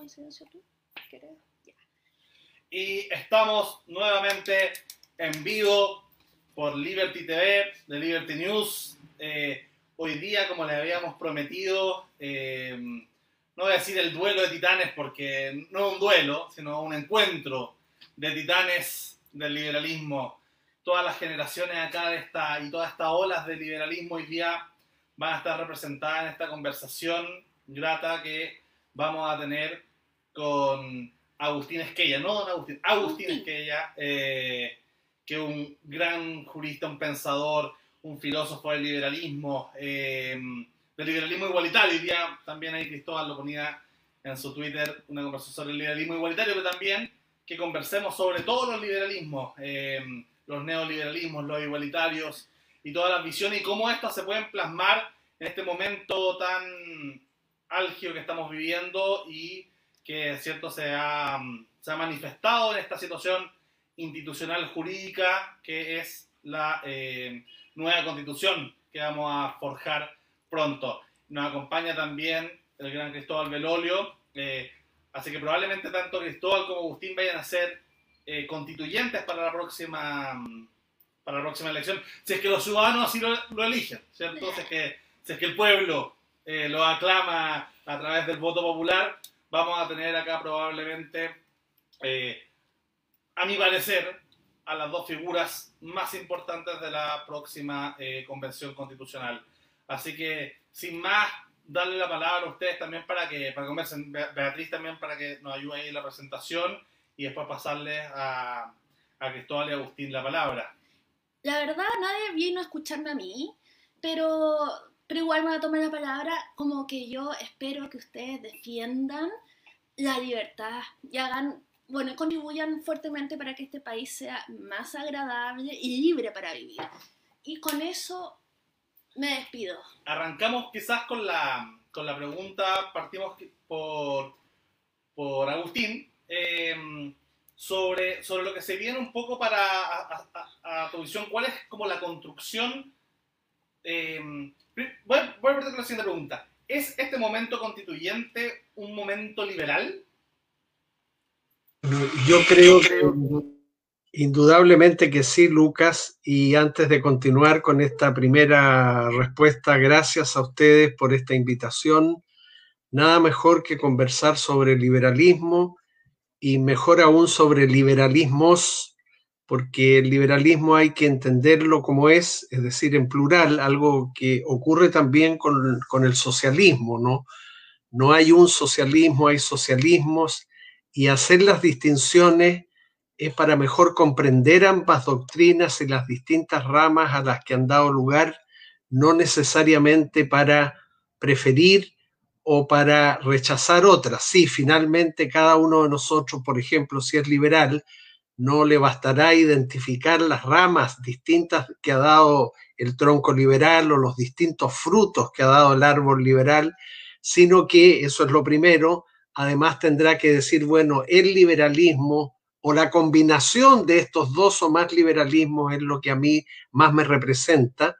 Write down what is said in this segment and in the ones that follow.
en silencio tú? ¿Quieres? Ya. Y estamos nuevamente en vivo por Liberty TV, de Liberty News. Eh, hoy día, como les habíamos prometido, eh, no voy a decir el duelo de titanes porque no es un duelo, sino un encuentro de titanes del liberalismo. Todas las generaciones acá de esta y todas estas olas de liberalismo hoy día van a estar representadas en esta conversación grata que vamos a tener con Agustín Esquella, no don Agustín, Agustín. Esquella, eh, que un gran jurista, un pensador, un filósofo del liberalismo, eh, del liberalismo igualitario. Hoy día también ahí Cristóbal lo ponía en su Twitter, una conversación sobre el liberalismo igualitario, pero también que conversemos sobre todos los liberalismos, eh, los neoliberalismos, los igualitarios y todas las visiones y cómo estas se pueden plasmar en este momento tan álgido que estamos viviendo y que cierto se ha, se ha manifestado en esta situación institucional jurídica que es la eh, nueva constitución que vamos a forjar pronto. Nos acompaña también el gran Cristóbal Belolio, eh, así que probablemente tanto Cristóbal como Agustín vayan a ser eh, constituyentes para la próxima para la próxima elección, si es que los ciudadanos así lo, lo eligen, ¿cierto? Si es que, si es que el pueblo eh, lo aclama a través del voto popular, vamos a tener acá probablemente, eh, a mi parecer, a las dos figuras más importantes de la próxima eh, convención constitucional. Así que, sin más, darle la palabra a ustedes también para que, para conversen, Be- Beatriz también para que nos ayude ahí en la presentación y después pasarle a, a Cristóbal y Agustín la palabra. La verdad, nadie vino a escucharme a mí, pero, pero igual me voy a tomar la palabra como que yo espero que ustedes defiendan la libertad y hagan, bueno, contribuyan fuertemente para que este país sea más agradable y libre para vivir. Y con eso me despido. Arrancamos quizás con la, con la pregunta, partimos por, por Agustín, eh, sobre, sobre lo que se viene un poco para, tu visión, ¿cuál es como la construcción? eh, voy, a- la siguiente pregunta. ¿Es este momento constituyente un momento liberal? Yo creo que indudablemente que sí, Lucas. Y antes de continuar con esta primera respuesta, gracias a ustedes por esta invitación. Nada mejor que conversar sobre liberalismo y mejor aún sobre liberalismos, porque el liberalismo hay que entenderlo como es, es decir, en plural, algo que ocurre también con, el socialismo, ¿no? No hay un socialismo, hay socialismos y hacer las distinciones es para mejor comprender ambas doctrinas y las distintas ramas a las que han dado lugar, no necesariamente para preferir o para rechazar otras. Sí, finalmente cada uno de nosotros, por ejemplo, si es liberal, no le bastará identificar las ramas distintas que ha dado el tronco liberal o los distintos frutos que ha dado el árbol liberal, sino que, eso es lo primero, además tendrá que decir, bueno, el liberalismo o la combinación de estos dos o más liberalismos es lo que a mí más me representa,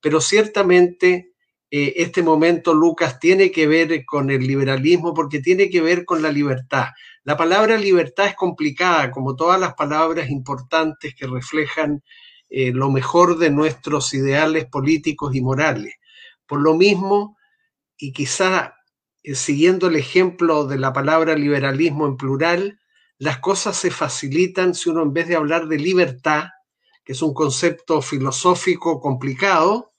pero ciertamente eh, este momento, Lucas, tiene que ver con el liberalismo porque tiene que ver con la libertad. La palabra libertad es complicada, como todas las palabras importantes que reflejan eh, lo mejor de nuestros ideales políticos y morales. Por lo mismo, y quizá eh, siguiendo el ejemplo de la palabra liberalismo en plural, las cosas se facilitan si uno en vez de hablar de libertad, que es un concepto filosófico complicado,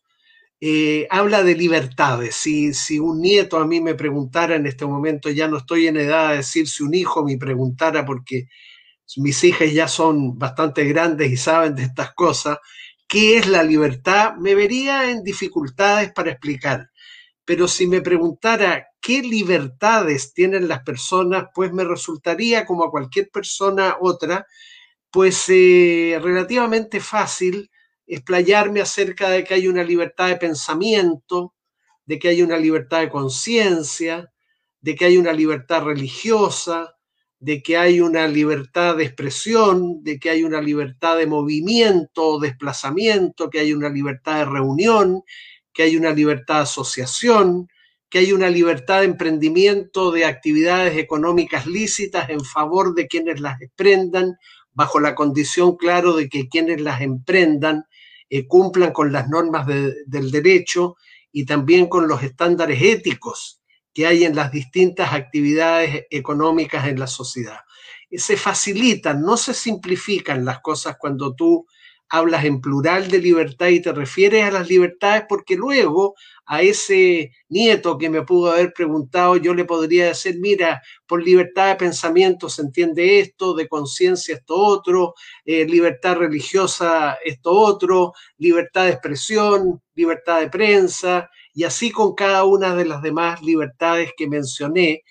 eh, habla de libertades. Si, si un nieto a mí me preguntara en este momento, ya no estoy en edad de decir si un hijo me preguntara, porque mis hijas ya son bastante grandes y saben de estas cosas, ¿qué es la libertad? Me vería en dificultades para explicar. Pero si me preguntara qué libertades tienen las personas, pues me resultaría, como a cualquier persona otra, pues eh, relativamente fácil explayarme acerca de que hay una libertad de pensamiento, de que hay una libertad de conciencia, de que hay una libertad religiosa, de que hay una libertad de expresión, de que hay una libertad de movimiento o desplazamiento, que hay una libertad de reunión, que hay una libertad de asociación, que hay una libertad de emprendimiento de actividades económicas lícitas en favor de quienes las emprendan, bajo la condición, claro, de que quienes las emprendan eh, cumplan con las normas del derecho y también con los estándares éticos que hay en las distintas actividades económicas en la sociedad. Se facilitan, no se simplifican las cosas cuando tú hablas en plural de libertad y te refieres a las libertades porque luego a ese nieto que me pudo haber preguntado, yo le podría decir, mira, por libertad de pensamiento se entiende esto, de conciencia esto otro, eh, libertad religiosa esto otro, libertad de expresión, libertad de prensa, y así con cada una de las demás libertades que mencioné.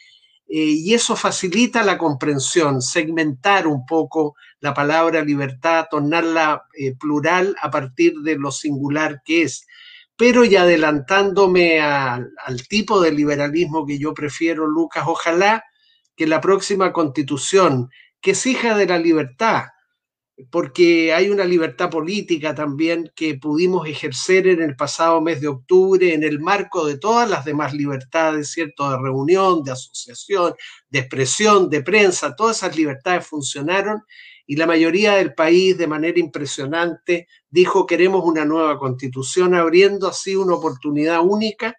Eh, y eso facilita la comprensión, segmentar un poco la palabra libertad, tornarla eh, plural a partir de lo singular que es. Pero y adelantándome al tipo de liberalismo que yo prefiero, Lucas, ojalá que la próxima constitución, que es hija de la libertad, porque hay una libertad política también que pudimos ejercer en el pasado mes de octubre en el marco de todas las demás libertades, ¿cierto? De reunión, de asociación, de expresión, de prensa, todas esas libertades funcionaron y la mayoría del país de manera impresionante dijo queremos una nueva constitución, abriendo así una oportunidad única,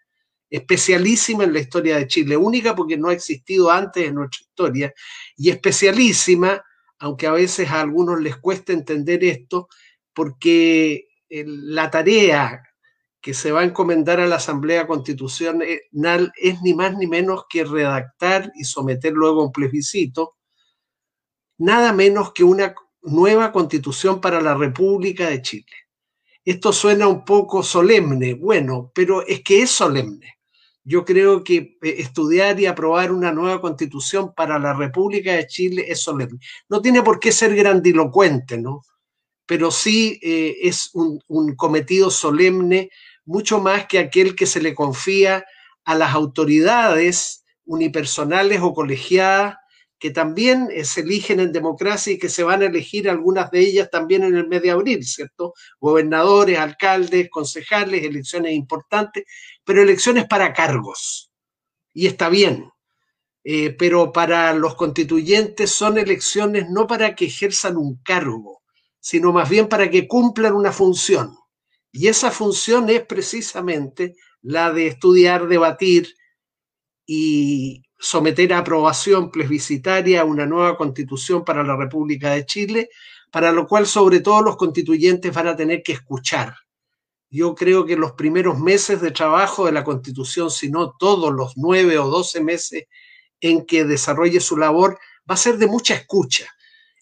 especialísima en la historia de Chile, única porque no ha existido antes en nuestra historia, y especialísima, aunque a veces a algunos les cuesta entender esto, porque la tarea que se va a encomendar a la Asamblea Constitucional es ni más ni menos que redactar y someter luego a un plebiscito nada menos que una nueva constitución para la República de Chile. Esto suena un poco solemne, bueno, pero es que es solemne. Yo creo que eh, estudiar y aprobar una nueva constitución para la República de Chile es solemne. No tiene por qué ser grandilocuente, ¿no? Pero sí eh, es un, un cometido solemne, mucho más que aquel que se le confía a las autoridades unipersonales o colegiadas que también eh, se eligen en democracia y que se van a elegir algunas de ellas también en el mes de abril, ¿cierto? Gobernadores, alcaldes, concejales, elecciones importantes, pero elecciones para cargos. Y está bien. Eh, pero para los constituyentes son elecciones no para que ejerzan un cargo, sino más bien para que cumplan una función. Y esa función es precisamente la de estudiar, debatir y, someter a aprobación plebiscitaria una nueva constitución para la República de Chile, para lo cual sobre todo los constituyentes van a tener que escuchar. Yo creo que los primeros meses de trabajo de la constitución, si no todos los nueve o doce meses en que desarrolle su labor, va a ser de mucha escucha.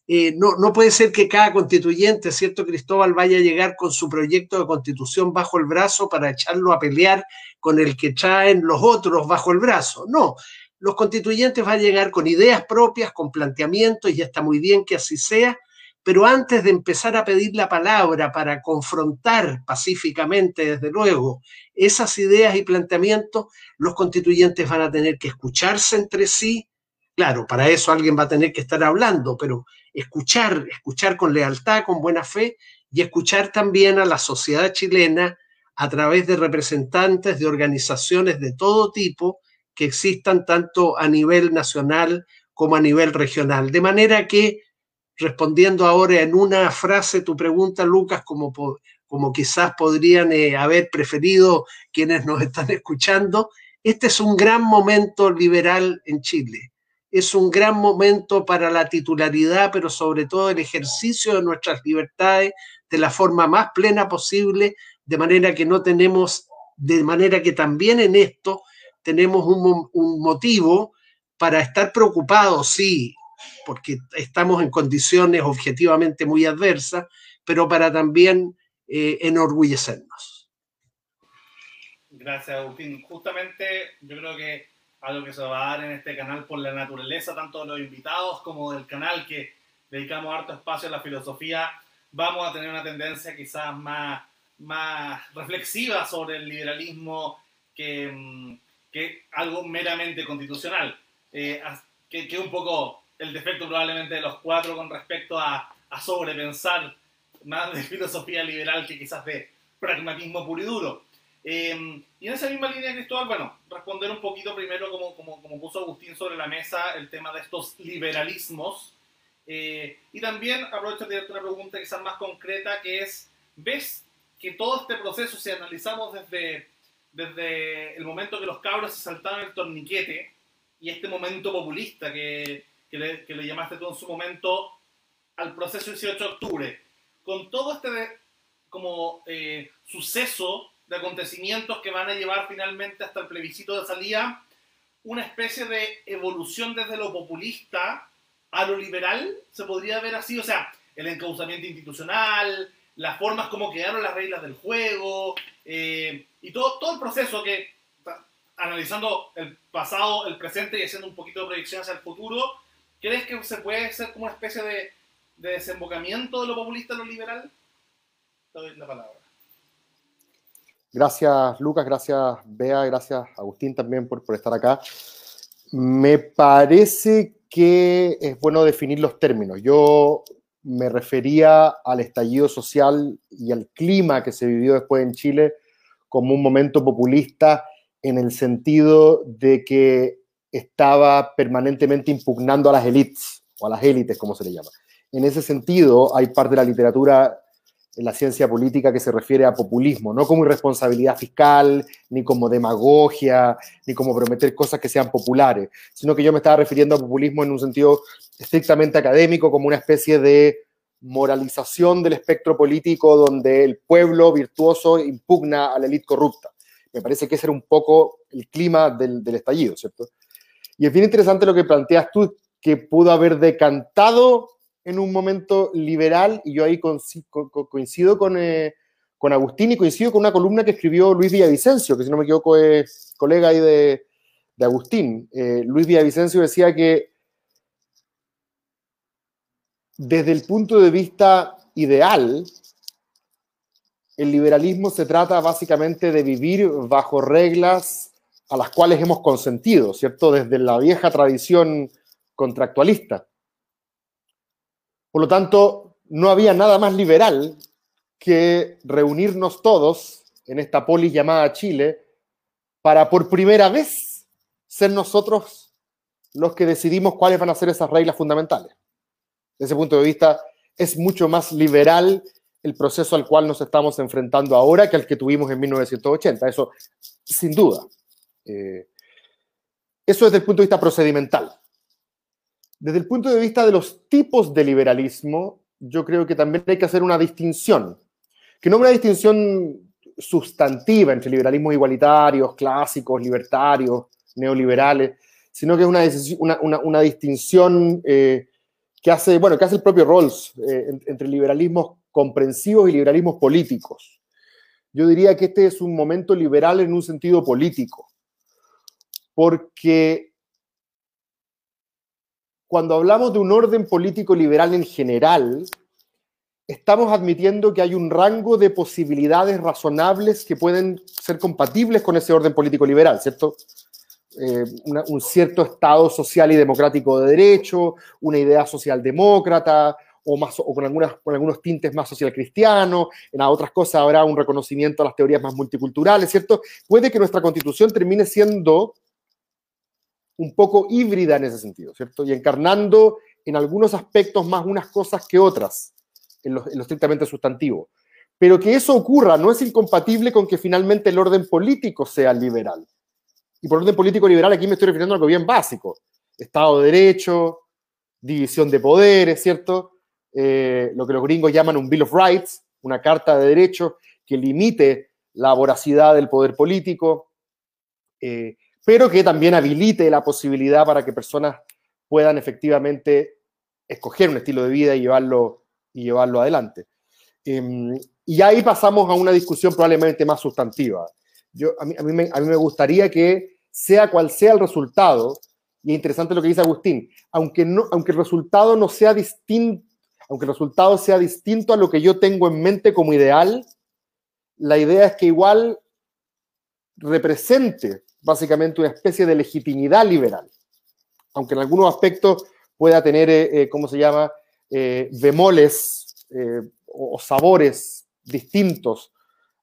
Eh, no, no puede ser que cada constituyente, ¿cierto, Cristóbal, vaya a llegar con su proyecto de constitución bajo el brazo para echarlo a pelear con el que traen los otros bajo el brazo. No, los constituyentes van a llegar con ideas propias, con planteamientos, y está muy bien que así sea, pero antes de empezar a pedir la palabra para confrontar pacíficamente, desde luego, esas ideas y planteamientos, los constituyentes van a tener que escucharse entre sí. Claro, para eso alguien va a tener que estar hablando, pero escuchar, escuchar con lealtad, con buena fe, y escuchar también a la sociedad chilena a través de representantes de organizaciones de todo tipo que existan tanto a nivel nacional como a nivel regional. De manera que, respondiendo ahora en una frase tu pregunta, Lucas, como, como quizás podrían eh, haber preferido quienes nos están escuchando, este es un gran momento liberal en Chile. Es un gran momento para la titularidad, pero sobre todo el ejercicio de nuestras libertades de la forma más plena posible, de manera que no tenemos, de manera que también en esto tenemos un, motivo para estar preocupados, sí, porque estamos en condiciones objetivamente muy adversas, pero para también eh, enorgullecernos. Gracias, Agustín. Justamente yo creo que algo que se va a dar en este canal por la naturaleza, tanto de los invitados como del canal que dedicamos harto espacio a la filosofía, vamos a tener una tendencia quizás más, más reflexiva sobre el liberalismo que mm, que algo meramente constitucional, eh, que, es un poco el defecto probablemente de los cuatro con respecto a, a sobrepensar más de filosofía liberal que quizás de pragmatismo puro y duro. Eh, y en esa misma línea, Cristóbal, bueno, responder un poquito primero, como, como, como puso Agustín sobre la mesa, el tema de estos liberalismos. Eh, y también aprovecho de darte una pregunta quizás más concreta, que es, ¿ves que todo este proceso, si analizamos desde, desde el momento que los cabros se saltaron el torniquete y este momento populista que, que, le, que le llamaste tú en su momento al proceso 18 de octubre, con todo este como eh, suceso de acontecimientos que van a llevar finalmente hasta el plebiscito de salida, una especie de evolución desde lo populista a lo liberal, se podría ver así, o sea, el encauzamiento institucional, las formas como quedaron las reglas del juego, eh, y todo, todo el proceso que, analizando el pasado, el presente y haciendo un poquito de proyección hacia el futuro, ¿crees que se puede hacer como una especie de, de desembocamiento de lo populista a lo liberal? Te doy la palabra. Gracias, Lucas, gracias, Bea, gracias, Agustín, también por, por estar acá. Me parece que es bueno definir los términos. Yo me refería al estallido social y al clima que se vivió después en Chile como un momento populista en el sentido de que estaba permanentemente impugnando a las élites, o a las élites, como se le llama. En ese sentido, hay parte de la literatura la ciencia política que se refiere a populismo, no como irresponsabilidad fiscal, ni como demagogia, ni como prometer cosas que sean populares, sino que yo me estaba refiriendo a populismo en un sentido estrictamente académico, como una especie de moralización del espectro político donde el pueblo virtuoso impugna a la élite corrupta. Me parece que ese era un poco el clima del, estallido, ¿cierto? Y es bien interesante lo que planteas tú, que pudo haber decantado en un momento liberal y yo ahí coincido con, eh, con Agustín y coincido con una columna que escribió Luis Villavicencio, que si no me equivoco es colega ahí de, de Agustín. Eh, Luis Villavicencio decía que desde el punto de vista ideal, el liberalismo se trata básicamente de vivir bajo reglas a las cuales hemos consentido, ¿cierto? Desde la vieja tradición contractualista. Por lo tanto, no había nada más liberal que reunirnos todos en esta polis llamada Chile para por primera vez ser nosotros los que decidimos cuáles van a ser esas reglas fundamentales. Desde ese punto de vista, es mucho más liberal el proceso al cual nos estamos enfrentando ahora que el que tuvimos en 1980. Eso, sin duda. Eh, eso desde el punto de vista procedimental. Desde el punto de vista de los tipos de liberalismo, yo creo que también hay que hacer una distinción, que no una distinción sustantiva entre liberalismos igualitarios, clásicos, libertarios, neoliberales, sino que es una, una, una, distinción eh, que, hace, bueno, que hace el propio Rawls eh, entre liberalismos comprensivos y liberalismos políticos. Yo diría que este es un momento liberal en un sentido político, porque cuando hablamos de un orden político liberal en general, estamos admitiendo que hay un rango de posibilidades razonables que pueden ser compatibles con ese orden político liberal, ¿cierto? Eh, un cierto Estado social y democrático de derecho, una idea socialdemócrata, o, más, o con, algunas, con algunos tintes más social cristianos, en otras cosas habrá un reconocimiento a las teorías más multiculturales, ¿cierto? Puede que nuestra constitución termine siendo un poco híbrida en ese sentido, ¿cierto? Y encarnando en algunos aspectos más unas cosas que otras, en lo, en estrictamente sustantivo. Pero que eso ocurra no es incompatible con que finalmente el orden político sea liberal. Y por orden político liberal aquí me estoy refiriendo a algo bien básico. Estado de Derecho, división de poderes, ¿cierto? Eh, lo que los gringos llaman un Bill of Rights, una carta de derechos que limite la voracidad del poder político, eh, pero que también habilite la posibilidad para que personas puedan efectivamente escoger un estilo de vida y llevarlo, y llevarlo adelante. Eh, y ahí pasamos a una discusión probablemente más sustantiva. Yo, a, mí, a, mí me, a mí me gustaría que, sea cual sea el resultado, y es interesante lo que dice Agustín, aunque, no, aunque el resultado no sea aunque el resultado sea distinto a lo que yo tengo en mente como ideal, la idea es que igual represente básicamente una especie de legitimidad liberal, aunque en algunos aspectos pueda tener, eh, ¿cómo se llama?, eh, bemoles eh, o, o, sabores distintos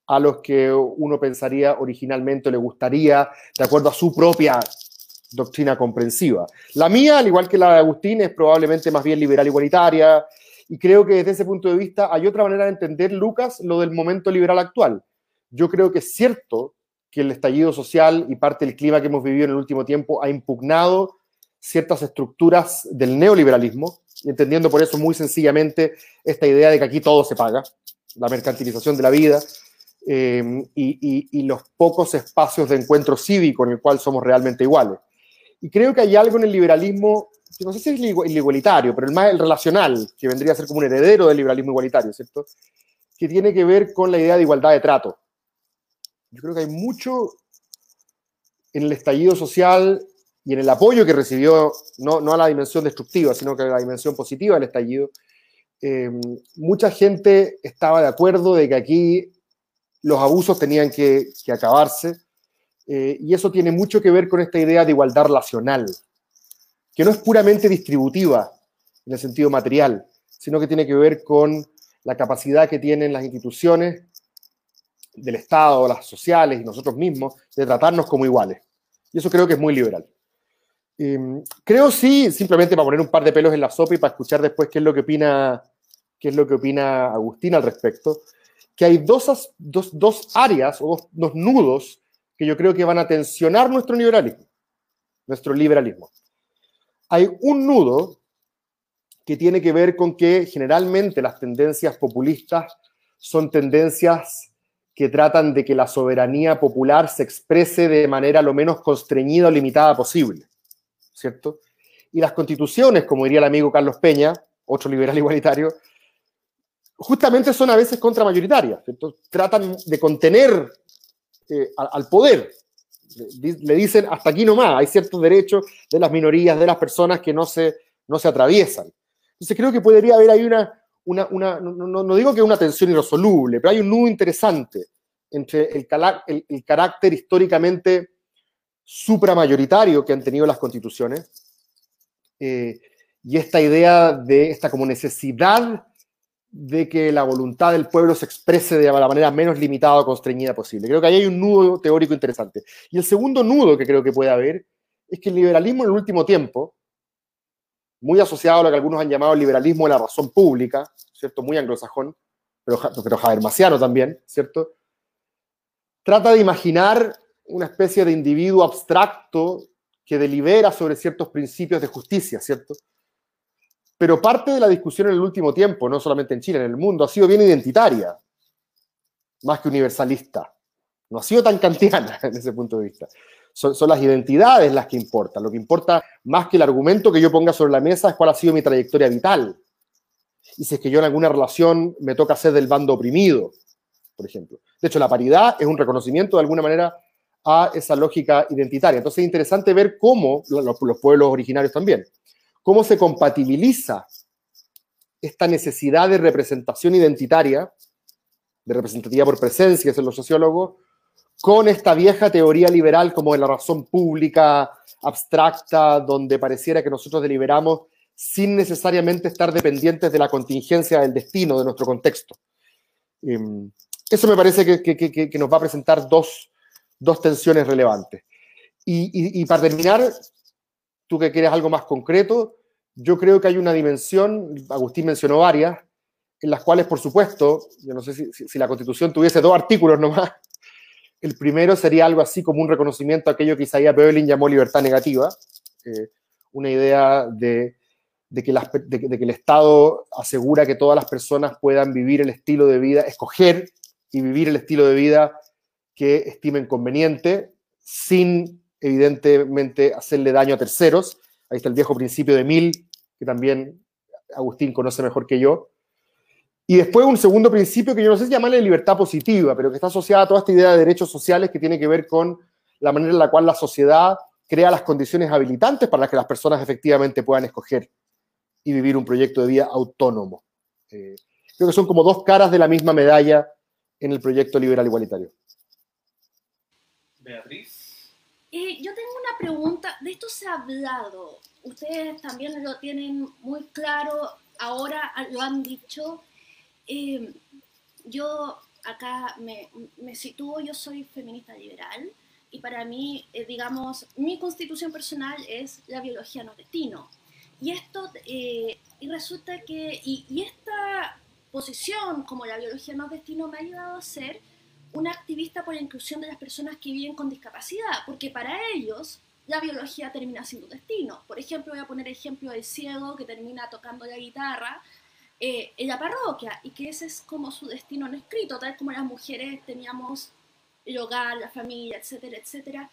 a los que uno pensaría originalmente o le gustaría, de acuerdo a su propia doctrina comprensiva. La mía, al igual que la de Agustín, es probablemente más bien liberal igualitaria, y creo que desde ese punto de vista hay otra manera de entender, Lucas, lo del momento liberal actual. Yo creo que es cierto que el estallido social y parte del clima que hemos vivido en el último tiempo ha impugnado ciertas estructuras del neoliberalismo, entendiendo por eso muy sencillamente esta idea de que aquí todo se paga, la mercantilización de la vida y, y, los pocos espacios de encuentro cívico en el cual somos realmente iguales. Y creo que hay algo en el liberalismo, que no sé si es el igualitario, pero el más el relacional, que vendría a ser como un heredero del liberalismo igualitario, ¿cierto? Que tiene que ver con la idea de igualdad de trato. Yo creo que hay mucho en el estallido social y en el apoyo que recibió, no, no a la dimensión destructiva, sino que a la dimensión positiva del estallido, eh, mucha gente estaba de acuerdo de que aquí los abusos tenían que, acabarse, eh, y eso tiene mucho que ver con esta idea de igualdad relacional, que no es puramente distributiva en el sentido material, sino que tiene que ver con la capacidad que tienen las instituciones del Estado, las sociales y nosotros mismos de tratarnos como iguales. Y eso creo que es muy liberal. Em, creo sí, simplemente para poner un par de pelos en la sopa y para escuchar después qué es lo que opina, qué es lo que opina Agustín al respecto, que hay dos, dos, dos áreas o dos, dos nudos que yo creo que van a tensionar nuestro liberalismo, nuestro liberalismo. Hay un nudo que tiene que ver con que generalmente las tendencias populistas son tendencias que tratan de que la soberanía popular se exprese de manera lo menos constreñida o limitada posible, ¿cierto? Y las constituciones, como diría el amigo Carlos Peña, otro liberal igualitario, justamente son a veces contramayoritarias, ¿cierto? Tratan de contener eh, al, poder. Le, dicen hasta aquí nomás, hay ciertos derechos de las minorías, de las personas que no se, no se atraviesan. Entonces creo que podría haber ahí una, no, digo que una tensión irresoluble, pero hay un nudo interesante entre el, el, carácter históricamente supramayoritario que han tenido las constituciones eh, y esta idea de esta como necesidad de que la voluntad del pueblo se exprese de la manera menos limitada o constreñida posible. Creo que ahí hay un nudo teórico interesante. Y el segundo nudo que creo que puede haber es que el liberalismo en el último tiempo, muy asociado a lo que algunos han llamado liberalismo de la razón pública, ¿cierto? Muy anglosajón, pero, pero también, ¿cierto? Trata de imaginar una especie de individuo abstracto que delibera sobre ciertos principios de justicia, ¿cierto? Pero parte de la discusión en el último tiempo, no solamente en Chile, en el mundo, ha sido bien identitaria, más que universalista. No ha sido tan kantiana en ese punto de vista. Son, las identidades las que importan. Lo que importa más que el argumento que yo ponga sobre la mesa es cuál ha sido mi trayectoria vital. Y si es que yo en alguna relación me toca ser del bando oprimido, por ejemplo. De hecho, la paridad es un reconocimiento de alguna manera a esa lógica identitaria. Entonces es interesante ver cómo los pueblos originarios también cómo se compatibiliza esta necesidad de representación identitaria, de representativa por presencia, en los sociólogos, con esta vieja teoría liberal como de la razón pública abstracta, donde pareciera que nosotros deliberamos sin necesariamente estar dependientes de la contingencia del destino de nuestro contexto. Em, eso me parece que, nos va a presentar dos, tensiones relevantes. Y, para terminar, tú que quieres algo más concreto, yo creo que hay una dimensión, Agustín mencionó varias, en las cuales, por supuesto, yo no sé si, la Constitución tuviese dos artículos nomás, el primero sería algo así como un reconocimiento a aquello que Isaiah Berlin llamó libertad negativa, eh, una idea de, que de, que el Estado asegura que todas las personas puedan vivir el estilo de vida, escoger y vivir el estilo de vida que estimen conveniente, sin evidentemente hacerle daño a terceros. Ahí está el viejo principio de Mill, que también Agustín conoce mejor que yo. Y después un segundo principio que yo no sé si llamarle libertad positiva, pero que está asociada a toda esta idea de derechos sociales que tiene que ver con la manera en la cual la sociedad crea las condiciones habilitantes para que las personas efectivamente puedan escoger y vivir un proyecto de vida autónomo. Eh, creo que son como dos caras de la misma medalla en el proyecto liberal igualitario. Beatriz. Eh, yo tengo una pregunta, de esto se ha hablado ustedes también lo tienen muy claro, ahora lo han dicho. Eh, yo acá me, me sitúo, yo soy feminista liberal y para mí, eh, digamos, mi constitución personal es la biología no destino. Y esto, eh, y resulta que, y, y, esta posición como la biología no destino me ha ayudado a ser una activista por la inclusión de las personas que viven con discapacidad, porque para ellos la biología termina siendo destino. Por ejemplo, voy a poner ejemplo del ciego que termina tocando la guitarra eh, en la parroquia y que ese es como su destino no escrito, tal como las mujeres teníamos el hogar, la familia, etcétera, etcétera,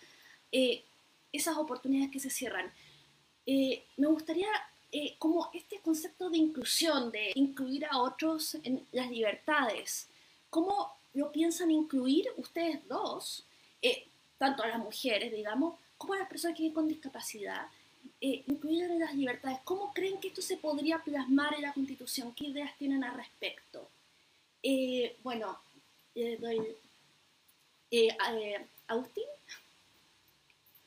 eh, esas oportunidades que se cierran. Eh, me gustaría, como este concepto de inclusión, de incluir a otros en las libertades, ¿cómo lo piensan incluir ustedes dos, tanto a las mujeres, digamos, como a las personas que viven con discapacidad? Eh, incluir las libertades. ¿Cómo creen que esto se podría plasmar en la Constitución? ¿Qué ideas tienen al respecto? Eh, bueno, eh, doy, eh, Agustín.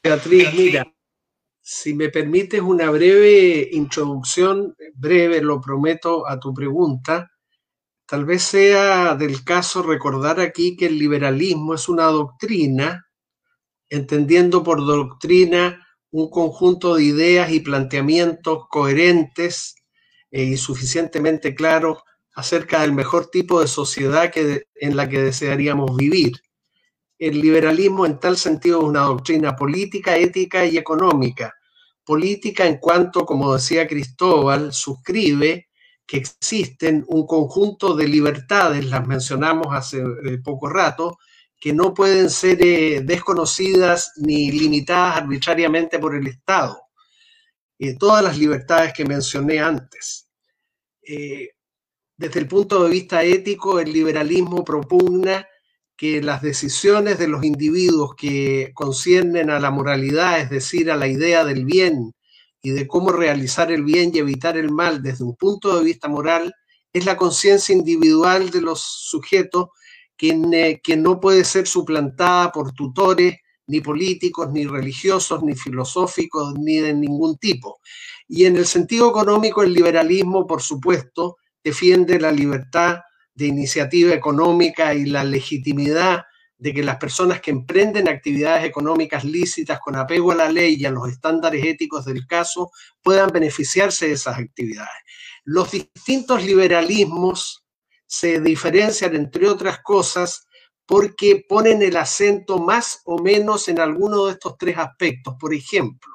Beatriz, mira, si me permites una breve introducción, breve, lo prometo, a tu pregunta. Tal vez sea del caso recordar aquí que el liberalismo es una doctrina, entendiendo por doctrina un conjunto de ideas y planteamientos coherentes y suficientemente claros acerca del mejor tipo de sociedad que, en la que desearíamos vivir. El liberalismo en tal sentido es una doctrina política, ética y económica. Política en cuanto, como decía Cristóbal, suscribe que existen un conjunto de libertades, las mencionamos hace eh, poco rato, que no pueden ser eh, desconocidas ni limitadas arbitrariamente por el Estado. Eh, todas las libertades que mencioné antes. Eh, desde el punto de vista ético, el liberalismo propugna que las decisiones de los individuos que conciernen a la moralidad, es decir, a la idea del bien y de cómo realizar el bien y evitar el mal desde un punto de vista moral, es la conciencia individual de los sujetos que, no puede ser suplantada por tutores, ni políticos, ni religiosos, ni filosóficos, ni de ningún tipo. Y en el sentido económico, el liberalismo, por supuesto, defiende la libertad de iniciativa económica y la legitimidad de que las personas que emprenden actividades económicas lícitas con apego a la ley y a los estándares éticos del caso puedan beneficiarse de esas actividades. Los distintos liberalismos se diferencian, entre otras cosas, porque ponen el acento más o menos en alguno de estos tres aspectos. Por ejemplo,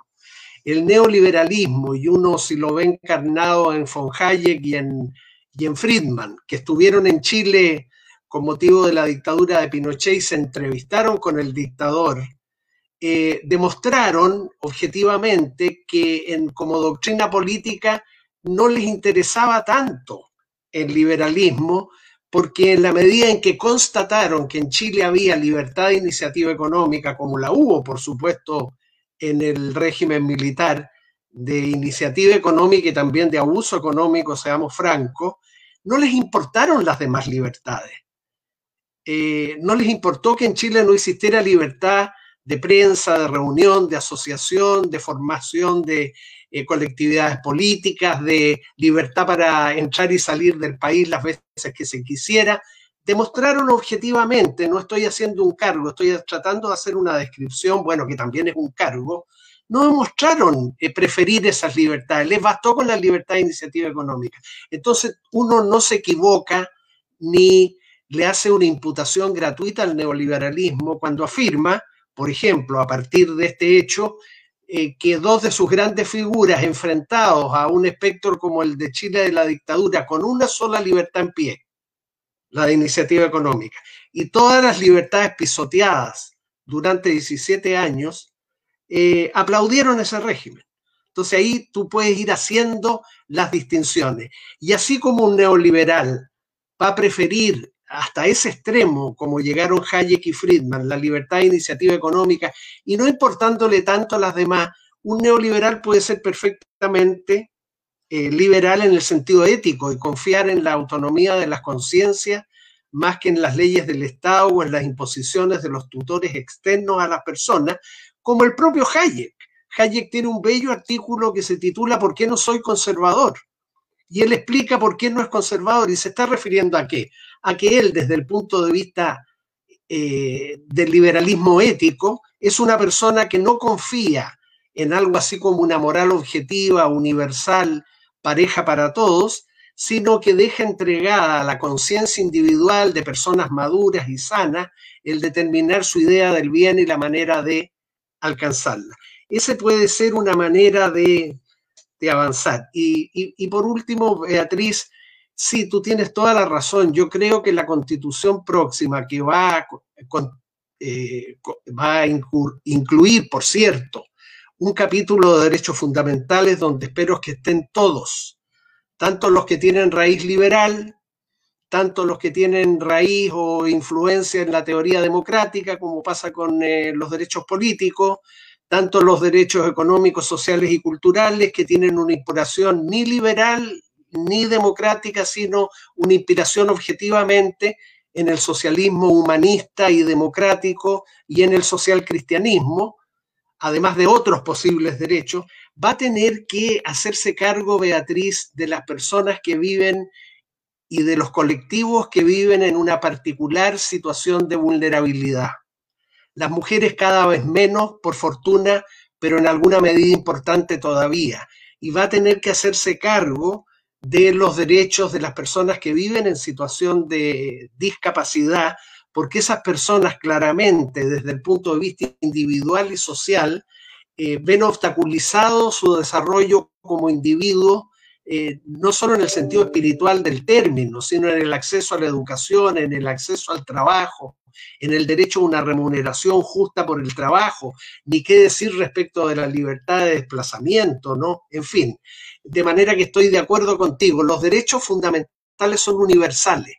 el neoliberalismo, y uno si lo ve encarnado en von Hayek y en, y en Friedman, que estuvieron en Chile con motivo de la dictadura de Pinochet y se entrevistaron con el dictador, eh, demostraron objetivamente que en, como doctrina política no les interesaba tanto el liberalismo, porque en la medida en que constataron que en Chile había libertad de iniciativa económica, como la hubo, por supuesto, en el régimen militar, de iniciativa económica y también de abuso económico, seamos francos, no les importaron las demás libertades. Eh, no les importó que en Chile no existiera libertad de prensa, de reunión, de asociación, de formación de eh, colectividades políticas, de libertad para entrar y salir del país las veces que se quisiera, demostraron objetivamente, no estoy haciendo un cargo, estoy tratando de hacer una descripción, bueno, que también es un cargo, no demostraron eh, preferir esas libertades, les bastó con la libertad de iniciativa económica. Entonces, uno no se equivoca ni le hace una imputación gratuita al neoliberalismo cuando afirma, por ejemplo, a partir de este hecho, eh, que dos de sus grandes figuras enfrentados a un espectro como el de Chile de la dictadura, con una sola libertad en pie, la de iniciativa económica, y todas las libertades pisoteadas durante 17 años, eh, aplaudieron ese régimen. Entonces ahí tú puedes ir haciendo las distinciones. Y así como un neoliberal va a preferir hasta ese extremo, como llegaron Hayek y Friedman, la libertad de iniciativa económica, y no importándole tanto a las demás, un neoliberal puede ser perfectamente eh, liberal en el sentido ético y confiar en la autonomía de las conciencias más que en las leyes del Estado o en las imposiciones de los tutores externos a las personas, como el propio Hayek. Hayek tiene un bello artículo que se titula ¿Por qué no soy conservador? Y él explica por qué no es conservador y se está refiriendo a qué? A que él, desde el punto de vista eh, del liberalismo ético, es una persona que no confía en algo así como una moral objetiva, universal, pareja para todos, sino que deja entregada a la conciencia individual de personas maduras y sanas el determinar su idea del bien y la manera de alcanzarla. Ese puede ser una manera de, avanzar. Y, por último, Beatriz, sí, tú tienes toda la razón. Yo creo que la constitución próxima que va a, eh, va a incluir, por cierto, un capítulo de derechos fundamentales donde espero que estén todos, tanto los que tienen raíz liberal, tanto los que tienen raíz o influencia en la teoría democrática, como pasa con eh, los derechos políticos, tanto los derechos económicos, sociales y culturales, que tienen una inspiración ni liberal ni democrática, sino una inspiración objetivamente en el socialismo humanista y democrático y en el social cristianismo, además de otros posibles derechos, va a tener que hacerse cargo, Beatriz, de las personas que viven y de los colectivos que viven en una particular situación de vulnerabilidad. Las mujeres cada vez menos, por fortuna, pero en alguna medida importante todavía. Y va a tener que hacerse cargo de los derechos de las personas que viven en situación de discapacidad, porque esas personas claramente desde el punto de vista individual y social eh, ven obstaculizado su desarrollo como individuo, eh, no solo en el sentido espiritual del término, sino en el acceso a la educación, en el acceso al trabajo, en el derecho a una remuneración justa por el trabajo, ni qué decir respecto de la libertad de desplazamiento, ¿no? En fin, de manera que estoy de acuerdo contigo, los derechos fundamentales son universales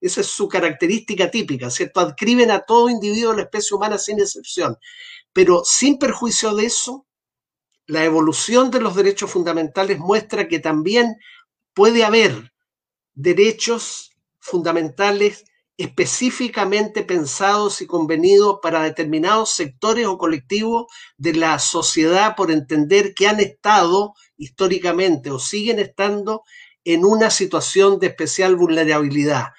esa es su característica típica, ¿cierto? Adscriben a todo individuo de la especie humana sin excepción. Pero sin perjuicio de eso, la evolución de los derechos fundamentales muestra que también puede haber derechos fundamentales específicamente pensados y convenidos para determinados sectores o colectivos de la sociedad por entender que han estado históricamente o siguen estando en una situación de especial vulnerabilidad.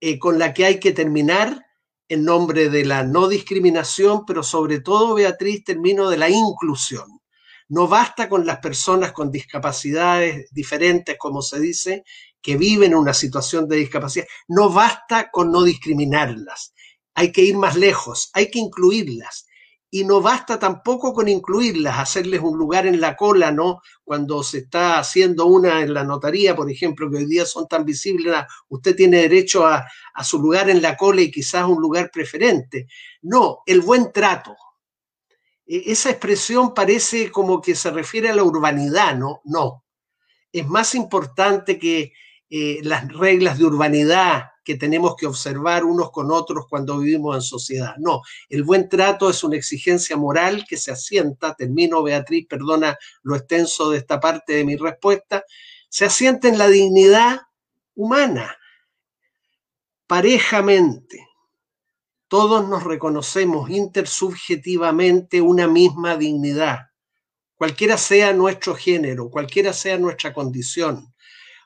Eh, con la que hay que terminar en nombre de la no discriminación, pero sobre todo, Beatriz, termino de la inclusión. No basta con las personas con discapacidades diferentes, como se dice, que viven una situación de discapacidad. No basta con no discriminarlas. Hay que ir más lejos, hay que incluirlas y no basta tampoco con incluirlas, hacerles un lugar en la cola, ¿no? Cuando se está haciendo una en la notaría, por ejemplo, que hoy día son tan visibles, usted tiene derecho a, a su lugar en la cola y quizás un lugar preferente. No, el buen trato. E, esa expresión parece como que se refiere a la urbanidad, ¿no? No. Es más importante que eh, las reglas de urbanidad que tenemos que observar unos con otros cuando vivimos en sociedad. No, el buen trato es una exigencia moral que se asienta, termino Beatriz, perdona lo extenso de esta parte de mi respuesta, se asienta en la dignidad humana, parejamente. Todos nos reconocemos intersubjetivamente una misma dignidad, cualquiera sea nuestro género, cualquiera sea nuestra condición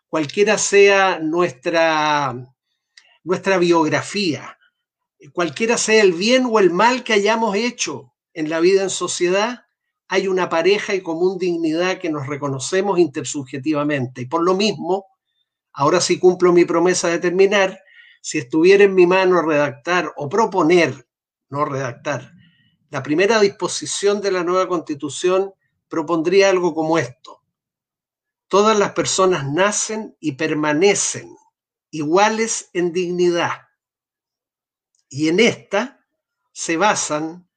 cualquiera sea nuestra, nuestra biografía, cualquiera sea el bien o el mal que hayamos hecho en la vida en sociedad, hay una pareja y común dignidad que nos reconocemos intersubjetivamente. Y por lo mismo, ahora sí cumplo mi promesa de terminar, si estuviera en mi mano redactar o proponer, no redactar, la primera disposición de la nueva constitución, propondría algo como esto. Todas las personas nacen y permanecen iguales en dignidad. Y en esta se basan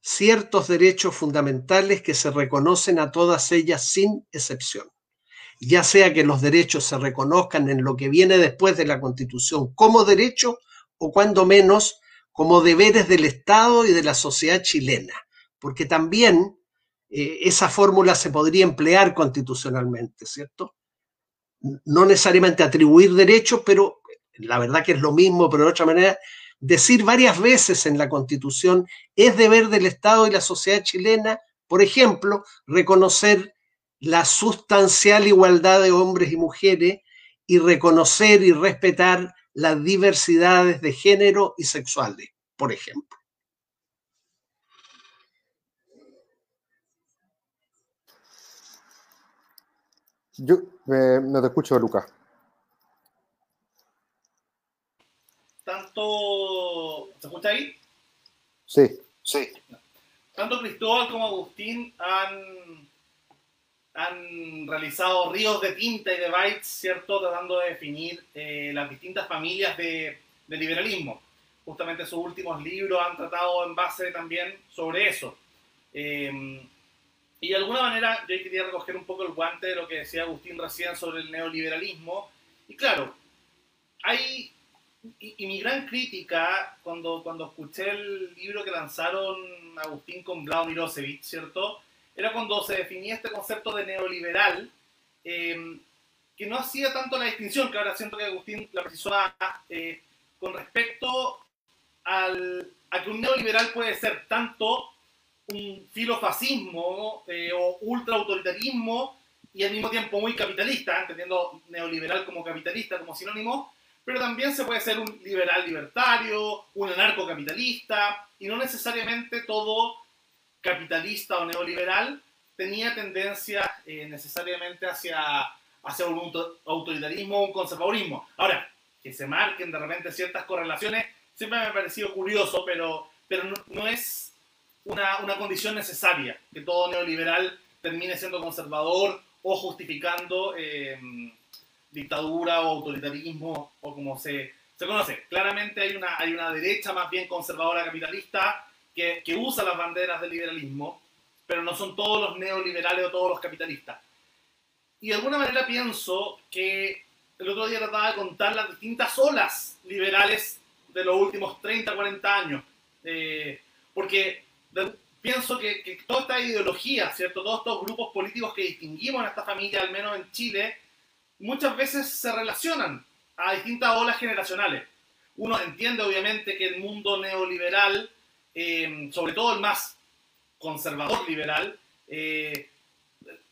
ciertos derechos fundamentales que se reconocen a todas ellas sin excepción. Ya sea que los derechos se reconozcan en lo que viene después de la Constitución como derecho o cuando menos como deberes del Estado y de la sociedad chilena. Porque también eh, esa fórmula se podría emplear constitucionalmente, ¿cierto? No necesariamente atribuir derechos, pero la verdad que es lo mismo, pero de otra manera, decir varias veces en la Constitución es deber del Estado y la sociedad chilena, por ejemplo, reconocer la sustancial igualdad de hombres y mujeres y reconocer y respetar las diversidades de género y sexuales, por ejemplo. Yo no te escucho, Lucas. Tanto. ¿Se escucha ahí? Sí. Sí. Tanto Cristóbal como Agustín han, han realizado ríos de tinta y de bytes, ¿cierto? Tratando de definir eh, las distintas familias de, liberalismo. Justamente sus últimos libros han tratado en base también sobre eso. Eh, y de alguna manera yo quería recoger un poco el guante de lo que decía Agustín recién sobre el neoliberalismo. Y claro, hay... Y, mi gran crítica cuando, cuando escuché el libro que lanzaron Agustín con Blau Mirosevic, ¿cierto? Era cuando se definía este concepto de neoliberal, em, que no hacía tanto la distinción, que ahora siento que Agustín la precisó eh, con respecto al, a que un neoliberal puede ser tanto un filofascismo eh, o ultraautoritarismo y al mismo tiempo muy capitalista, entendiendo neoliberal como capitalista como sinónimo, pero también se puede ser un liberal libertario, un anarcocapitalista, y no necesariamente todo capitalista o neoliberal tenía tendencia eh, necesariamente hacia, hacia un autoritarismo o un conservadurismo. Ahora, que se marquen de repente ciertas correlaciones, siempre me ha parecido curioso, pero, pero no es una, una condición necesaria, que todo neoliberal termine siendo conservador o justificando eh, dictadura o autoritarismo o como se, se conoce. Claramente hay una, hay una derecha más bien conservadora capitalista que, que, usa las banderas del liberalismo, pero no son todos los neoliberales o todos los capitalistas. Y de alguna manera pienso que el otro día trataba de contar las distintas olas liberales de los últimos 30, 40 años. Eh, porque pienso que, toda esta ideología, ¿cierto? Todos estos grupos políticos que distinguimos en esta familia, al menos en Chile, muchas veces se relacionan a distintas olas generacionales. Uno entiende obviamente que el mundo neoliberal, eh, sobre todo el más conservador liberal, eh,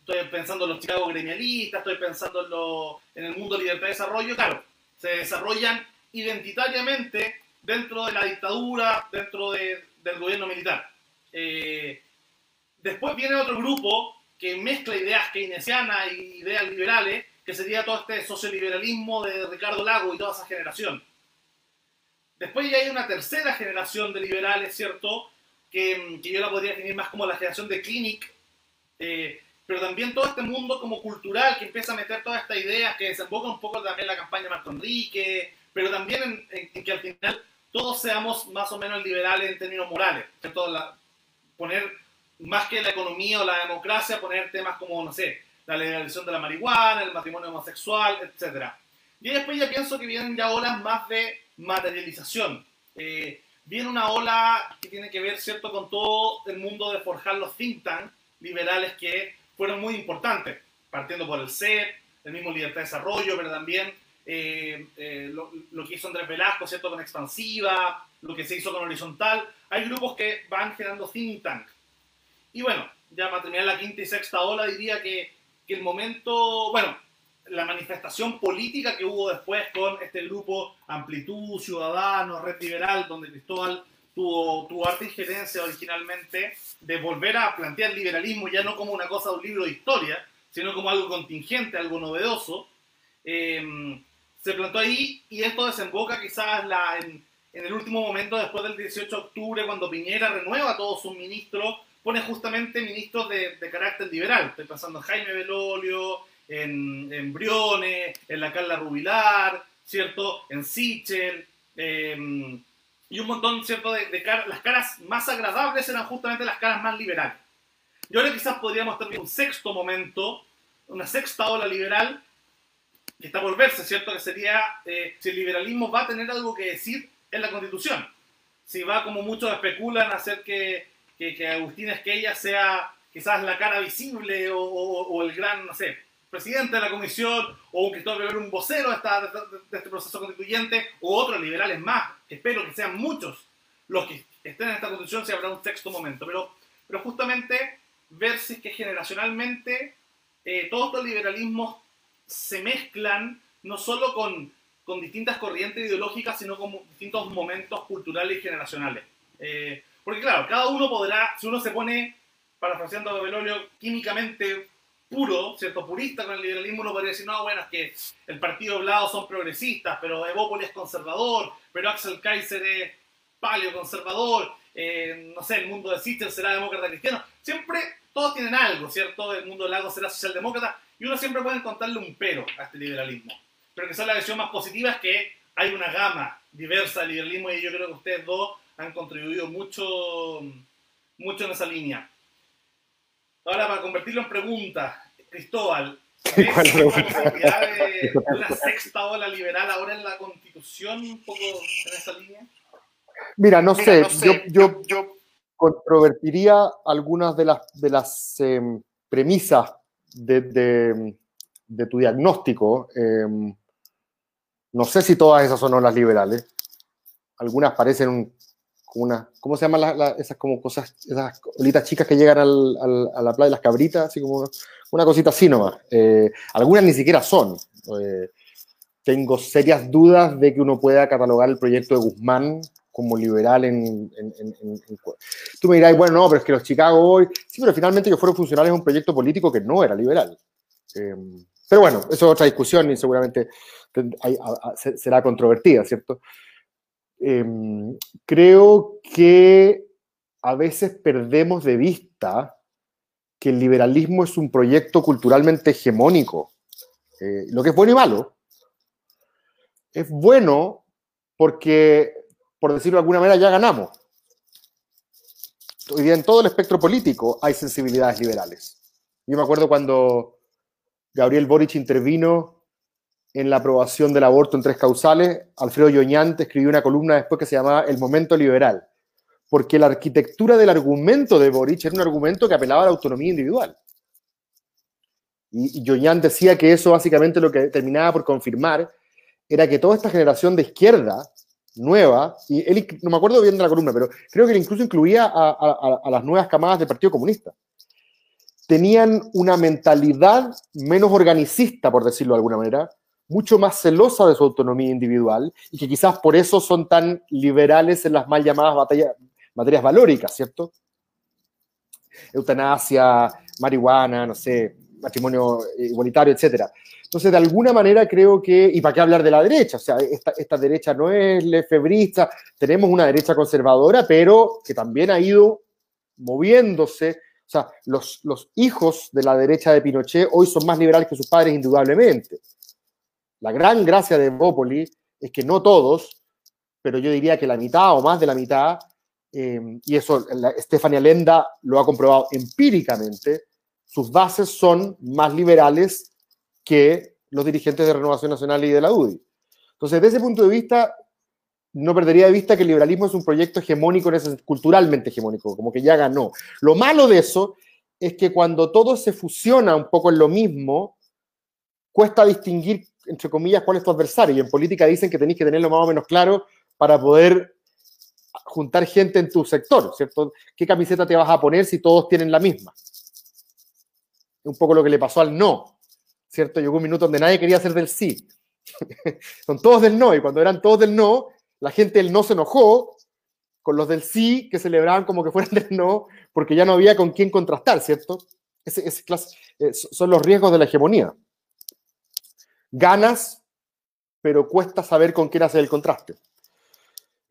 estoy pensando en los Chicago gremialistas, estoy pensando en, en el mundo libertad de desarrollo, claro, se desarrollan identitariamente dentro de la dictadura, dentro del gobierno militar. Eh, después viene otro grupo que mezcla ideas keynesianas y ideas liberales, que sería todo este socioliberalismo de Ricardo Lago y toda esa generación. Después ya hay una tercera generación de liberales, ¿cierto? Que, yo la podría definir más como la generación de Clinic, eh, pero también todo este mundo como cultural que empieza a meter todas estas ideas, que desemboca un poco también la campaña de Marco Enrique, pero también en, que al final todos seamos más o menos liberales en términos morales, ¿cierto? La, poner más que la economía o la democracia, poner temas como, no sé, la legalización de la marihuana, el matrimonio homosexual, etc. Y después ya pienso que vienen ya olas más de materialización. Eh, viene una ola que tiene que ver, ¿cierto?, con todo el mundo de forjar los think tanks liberales que fueron muy importantes, partiendo por el CEP, el mismo Libertad de Desarrollo, pero también eh, eh, lo, que hizo Andrés Velasco, ¿cierto?, con Expansiva, lo que se hizo con Horizontal, hay grupos que van generando think tank. Y bueno, ya para terminar la quinta y sexta ola, diría que, que el momento, bueno, la manifestación política que hubo después con este grupo Amplitud, Ciudadanos, Red Liberal, donde Cristóbal tuvo, tuvo harta injerencia originalmente de volver a plantear liberalismo ya no como una cosa de un libro de historia, sino como algo contingente, algo novedoso, eh, se plantó ahí y esto desemboca quizás la, en, en el último momento, después del 18 de octubre, cuando Piñera renueva a todos sus ministros, pone justamente ministros de, carácter liberal. Estoy pensando en Jaime Belolio, en, en Briones, en la Carla Rubilar, ¿cierto? En Sichel, em, y un montón, ¿cierto? De, de las caras más agradables eran justamente las caras más liberales. Y ahora quizás podríamos tener un sexto momento, una sexta ola liberal, que está por verse, ¿cierto? Que sería eh, si el liberalismo va a tener algo que decir en la Constitución. Si va como muchos especulan a hacer que, que, que Agustín Esquella sea quizás la cara visible o, el gran, no sé, presidente de la comisión o un Cristóbal un vocero de, de, este proceso constituyente o otros liberales más, espero que sean muchos los que estén en esta constitución, si habrá un sexto momento, pero, pero justamente ver si es que generacionalmente eh, todos estos liberalismos se mezclan no solo con, con, distintas corrientes ideológicas, sino con distintos momentos culturales y generacionales. Eh, porque claro, cada uno podrá, si uno se pone, parafraseando a Belolio, químicamente puro, ¿cierto? Purista con el liberalismo, uno podría decir, no, bueno, es que el partido Blado son progresistas, pero Evópolis es conservador, pero Axel Kaiser es paleoconservador, eh, no sé, el mundo de Sister será demócrata cristiano. Siempre todos tienen algo, ¿cierto? El mundo del lago será socialdemócrata y uno siempre puede encontrarle un pero a este liberalismo. Pero que sea la versión más positiva es que hay una gama diversa de liberalismo y yo creo que ustedes dos han contribuido mucho, mucho en esa línea. Ahora, para convertirlo en pregunta, Cristóbal, ¿ves la de una sexta ola liberal ahora en la Constitución, un poco en esa línea? Mira, no, sé, yo, yo, controvertiría algunas de las, de las em, premisas de, tu diagnóstico. Em, no sé si todas esas son olas liberales. Algunas parecen una, ¿cómo se llaman esas como cosas, esas olitas chicas que llegan al, a la playa de las cabritas? Así como una cosita así nomás. Eh, algunas ni siquiera son. Eh, tengo serias dudas de que uno pueda catalogar el proyecto de Guzmán como liberal en, Tú me dirás, bueno, no, pero es que los Chicago hoy... Sí, pero finalmente ellos fueron funcionales en un proyecto político que no era liberal. Eh, pero bueno, eso es otra discusión y seguramente será controvertida, ¿cierto? Em, creo que a veces perdemos de vista que el liberalismo es un proyecto culturalmente hegemónico, eh, lo que es bueno y malo. Es bueno porque, por decirlo de alguna manera, ya ganamos. Hoy día en todo el espectro político hay sensibilidades liberales. Yo me acuerdo cuando Gabriel Boric intervino en la aprobación del aborto en tres causales, Alfredo Yoñante escribió una columna después que se llamaba El momento liberal, porque la arquitectura del argumento de Boric era un argumento que apelaba a la autonomía individual. Y, Yoñán decía que eso básicamente lo que terminaba por confirmar era que toda esta generación de izquierda nueva, y él no me acuerdo bien de la columna, pero creo que incluso incluía a, las nuevas camadas del Partido Comunista, tenían una mentalidad menos organicista, por decirlo de alguna manera, mucho más celosa de su autonomía individual y que quizás por eso son tan liberales en las mal llamadas materias valóricas, ¿cierto? Eutanasia, marihuana, no sé, matrimonio igualitario, etc. Entonces, de alguna manera creo que, y para qué hablar de la derecha, o sea, esta, derecha no es lefebrista, tenemos una derecha conservadora, pero que también ha ido moviéndose o sea, los, hijos de la derecha de Pinochet hoy son más liberales que sus padres, indudablemente. La gran gracia de Bópoli es que no todos, pero yo diría que la mitad o más de la mitad, em, y eso Estefania Lenda lo ha comprobado empíricamente, sus bases son más liberales que los dirigentes de Renovación Nacional y de la UDI. Entonces, desde ese punto de vista, no perdería de vista que el liberalismo es un proyecto hegemónico, culturalmente hegemónico, como que ya ganó. Lo malo de eso es que cuando todo se fusiona un poco en lo mismo, cuesta distinguir entre comillas, cuál es tu adversario. Y en política dicen que tenéis que tenerlo más o menos claro para poder juntar gente en tu sector, ¿cierto? ¿Qué camiseta te vas a poner si todos tienen la misma? Un poco lo que le pasó al no, ¿cierto? Llegó un minuto donde nadie quería ser del sí. Son todos del no, y cuando eran todos del no, la gente del no se enojó con los del sí, que celebraban como que fueran del no, porque ya no había con quién contrastar, ¿cierto? Ese, eh, son los riesgos de la hegemonía ganas, pero cuesta saber con quién hacer el contraste.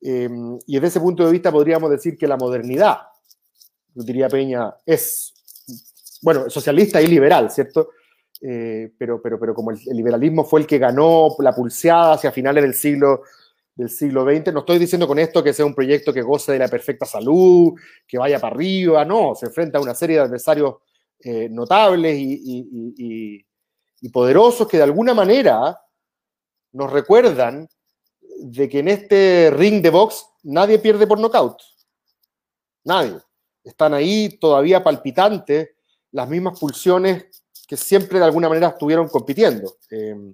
Em, y desde ese punto de vista podríamos decir que la modernidad, diría Peña, es, bueno, socialista y liberal, ¿cierto? Eh, pero, pero, pero como el, liberalismo fue el que ganó la pulseada hacia finales del siglo, del siglo XX, no estoy diciendo con esto que sea un proyecto que goce de la perfecta salud, que vaya para arriba, no, se enfrenta a una serie de adversarios eh, notables y, y poderosos que de alguna manera nos recuerdan de que en este ring de box nadie pierde por nocaut. Nadie. Están ahí todavía palpitantes las mismas pulsiones que siempre de alguna manera estuvieron compitiendo. Em,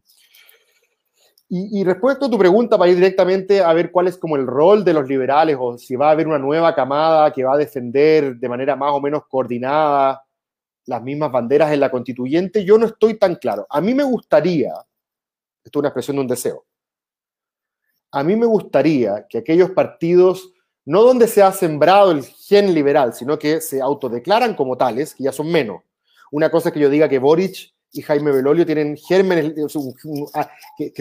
y, y, respecto a tu pregunta, para ir directamente a ver cuál es como el rol de los liberales o si va a haber una nueva camada que va a defender de manera más o menos coordinada las mismas banderas en la constituyente, yo no estoy tan claro. A mí me gustaría, esto es una expresión de un deseo, a mí me gustaría que aquellos partidos, no donde se ha sembrado el gen liberal, sino que se autodeclaran como tales, que ya son menos. Una cosa es que yo diga que Boric y Jaime Belolio tienen gérmenes ah, que,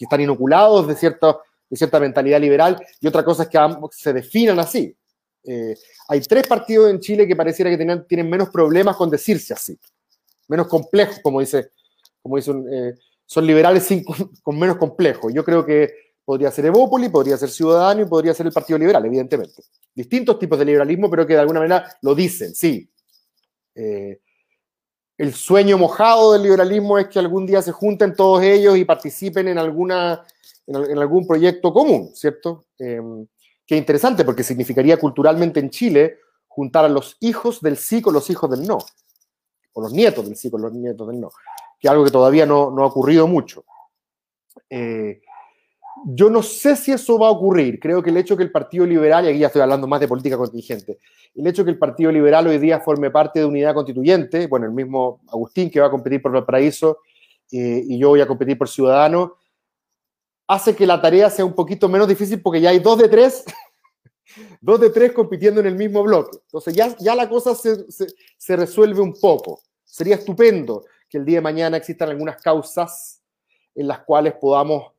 están inoculados de cierta, de cierta mentalidad liberal, y otra cosa es que se definan así. Eh, hay tres partidos en Chile que pareciera que tienen, menos problemas con decirse así, menos complejos, como dice, como dice eh, son liberales con menos complejos. Yo creo que podría ser Evópoli, podría ser Ciudadano y podría ser el Partido Liberal, evidentemente. Distintos tipos de liberalismo, pero que de alguna manera lo dicen, sí. Eh, el sueño mojado del liberalismo es que algún día se junten todos ellos y participen en, alguna, en, algún proyecto común, ¿cierto? Eh, que interesante porque significaría culturalmente en Chile juntar a los hijos del sí con los hijos del no, o los nietos del sí con los nietos del no, que es algo que todavía no, no ha ocurrido mucho. Eh, yo no sé si eso va a ocurrir. Creo que el hecho que el Partido Liberal, y aquí ya estoy hablando más de política contingente, el hecho que el Partido Liberal hoy día forme parte de unidad constituyente, bueno, el mismo Agustín que va a competir por Valparaíso eh, y yo voy a competir por Ciudadano, hace que la tarea sea un poquito menos difícil porque ya hay dos de tres, dos de tres compitiendo en el mismo bloque. Entonces ya, ya la cosa se, se, resuelve un poco. Sería estupendo que el día de mañana existan algunas causas en las cuales podamos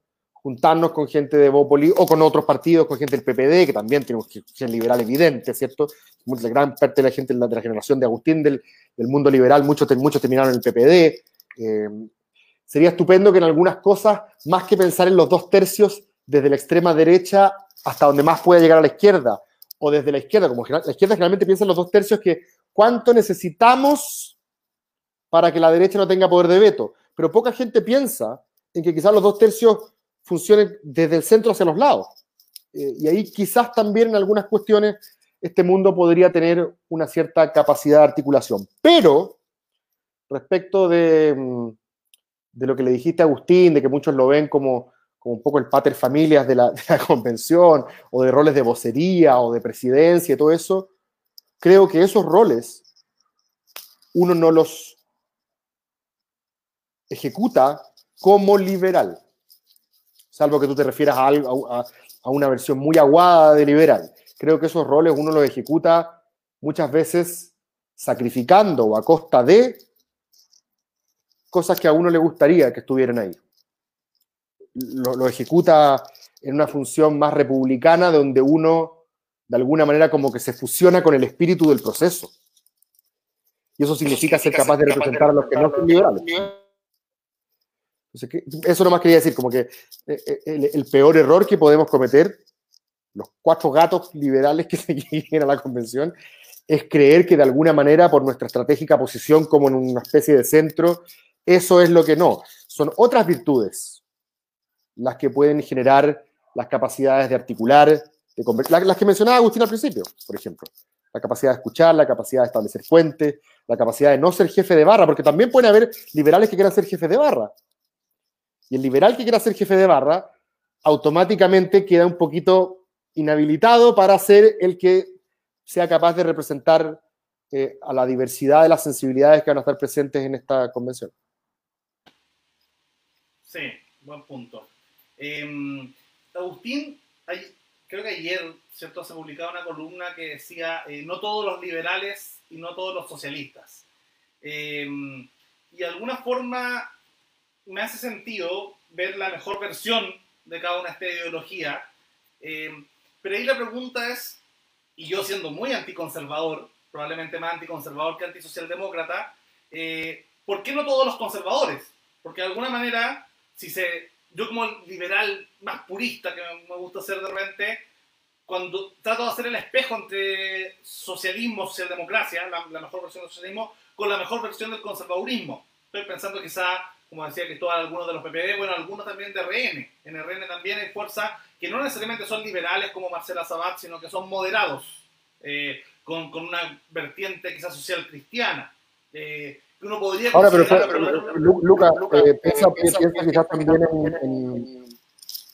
juntarnos con gente de Bópoli o con otros partidos, con gente del PPD, que también tenemos que ser liberal evidente, ¿cierto? La gran parte de la gente de la, generación de Agustín del, mundo liberal, muchos, muchos terminaron en el PPD. Eh, sería estupendo que en algunas cosas, más que pensar en los dos tercios desde la extrema derecha hasta donde más pueda llegar a la izquierda, o desde la izquierda, como la izquierda generalmente piensa en los dos tercios, que cuánto necesitamos para que la derecha no tenga poder de veto. Pero poca gente piensa en que quizás los dos tercios funcionen desde el centro hacia los lados. Eh, y ahí quizás también en algunas cuestiones este mundo podría tener una cierta capacidad de articulación. Pero respecto de, mm, de lo que le dijiste a Agustín, de que muchos lo ven como, como un poco el pater familias de la, de la convención, o de roles de vocería, o de presidencia y todo eso, creo que esos roles uno no los ejecuta como liberal, salvo que tú te refieras a, una versión muy aguada de liberal. Creo que esos roles uno los ejecuta muchas veces sacrificando o a costa de cosas que a uno le gustaría que estuvieran ahí. Lo, ejecuta en una función más republicana donde uno, de alguna manera, como que se fusiona con el espíritu del proceso. Y eso significa ser capaz de representar a los que no son liberales. Eso nomás quería decir, como que eh, eh, el, peor error que podemos cometer, los cuatro gatos liberales que se lleguen a la convención, es creer que de alguna manera, por nuestra estratégica posición como en una especie de centro, eso es lo que no. Son otras virtudes las que pueden generar las capacidades de articular, de las que mencionaba Agustín al principio, por ejemplo. La capacidad de escuchar, la capacidad de establecer fuentes, la capacidad de no ser jefe de barra, porque también pueden haber liberales que quieran ser jefe de barra. Y el liberal que quiera ser jefe de barra automáticamente queda un poquito inhabilitado para ser el que sea capaz de representar eh, a la diversidad de las sensibilidades que van a estar presentes en esta convención. Sí, buen punto. Em, Agustín, creo que ayer ¿cierto? se publicaba una columna que decía eh, no todos los liberales y no todos los socialistas. Em, y de alguna forma me hace sentido ver la mejor versión de cada una de estas ideologías. Em, pero ahí la pregunta es, y yo siendo muy anticonservador, probablemente más anticonservador que antisocialdemócrata, eh, ¿por qué no todos los conservadores? Porque de alguna manera si se, yo como liberal más purista que me gusta ser de repente, cuando trato de hacer el espejo entre socialismo, socialdemocracia, la, la mejor versión del socialismo, con la mejor versión del conservadurismo. Estoy pensando quizá, como decía que todos algunos de los PPD, bueno, algunos también de RN. En RN también hay fuerzas que no necesariamente son liberales como Marcela Sabat, sino que son moderados, eh, con, con, una vertiente quizás social cristiana. Eh, uno podría Ahora, pero, pero, Luca, eh, piensa, piensa, quizás también en,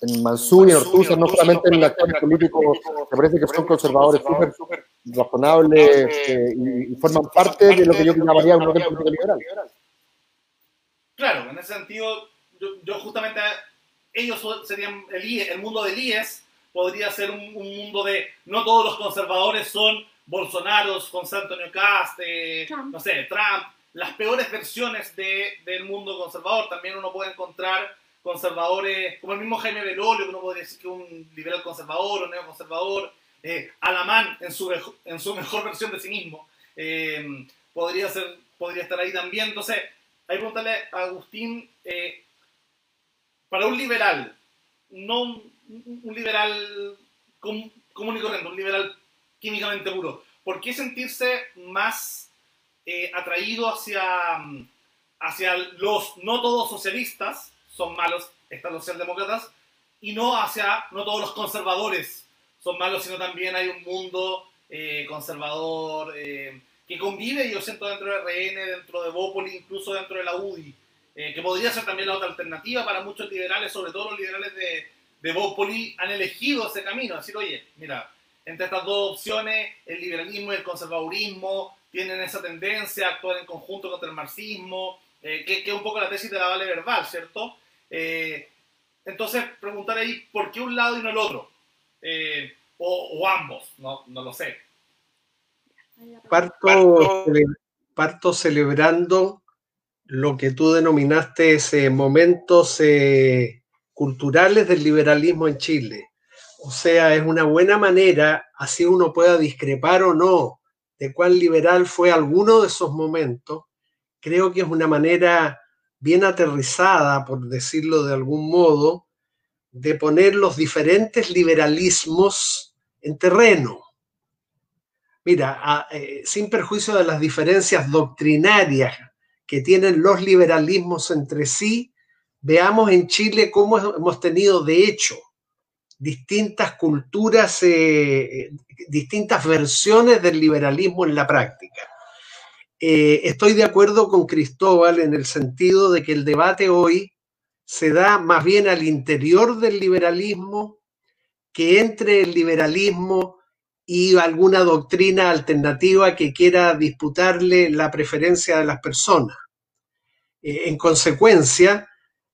en Mansur y en no solamente en el actor político, que parece que son conservadores súper razonables eh, y, forman parte de lo que yo llamaría un orden político liberal. Claro, en ese sentido, yo, justamente, ellos serían el, el mundo del IES, podría ser un, mundo de no todos los conservadores son Bolsonaro, José Antonio Cast, eh, no sé, Trump, las peores versiones de, del mundo conservador. También uno puede encontrar conservadores, como el mismo Jaime Belolio, que uno podría decir que un liberal conservador o neoconservador, eh, Alamán en su, en su mejor versión de sí mismo, eh, podría, ser, podría estar ahí también. Entonces, que preguntarle a Agustín, eh, para un liberal, no un liberal común y corriente, un liberal químicamente puro, ¿por qué sentirse más eh, atraído hacia, hacia los no todos socialistas, son malos, están los socialdemócratas, y no hacia no todos los conservadores son malos, sino también hay un mundo eh, conservador que convive, yo siento, dentro de RN, dentro de Bópoli, incluso dentro de la UDI, que podría ser también la otra alternativa para muchos liberales, sobre todo los liberales de, de Bópoli han elegido ese camino, decir, oye, mira, entre estas dos opciones, el liberalismo y el conservadurismo tienen esa tendencia a actuar en conjunto contra el marxismo, eh, que, es un poco la tesis de la Vale Verbal, ¿cierto? Eh, entonces, preguntar ahí, ¿por qué un lado y no el otro? Eh, o, ambos, no, no, lo sé. Parto, parto celebrando lo que tú denominaste ese momentos culturales del liberalismo en Chile. O sea, es una buena manera, así uno pueda discrepar o no de cuán liberal fue alguno de esos momentos, creo que es una manera bien aterrizada, por decirlo de algún modo, de poner los diferentes liberalismos en terreno. Mira, eh, sin perjuicio de las diferencias doctrinarias que tienen los liberalismos entre sí, veamos en Chile cómo hemos tenido, de hecho, distintas culturas, eh, distintas versiones del liberalismo en la práctica. Eh, estoy de acuerdo con Cristóbal en el sentido de que el debate hoy se da más bien al interior del liberalismo que entre el liberalismo y alguna doctrina alternativa que quiera disputarle la preferencia de las personas. Eh, en consecuencia,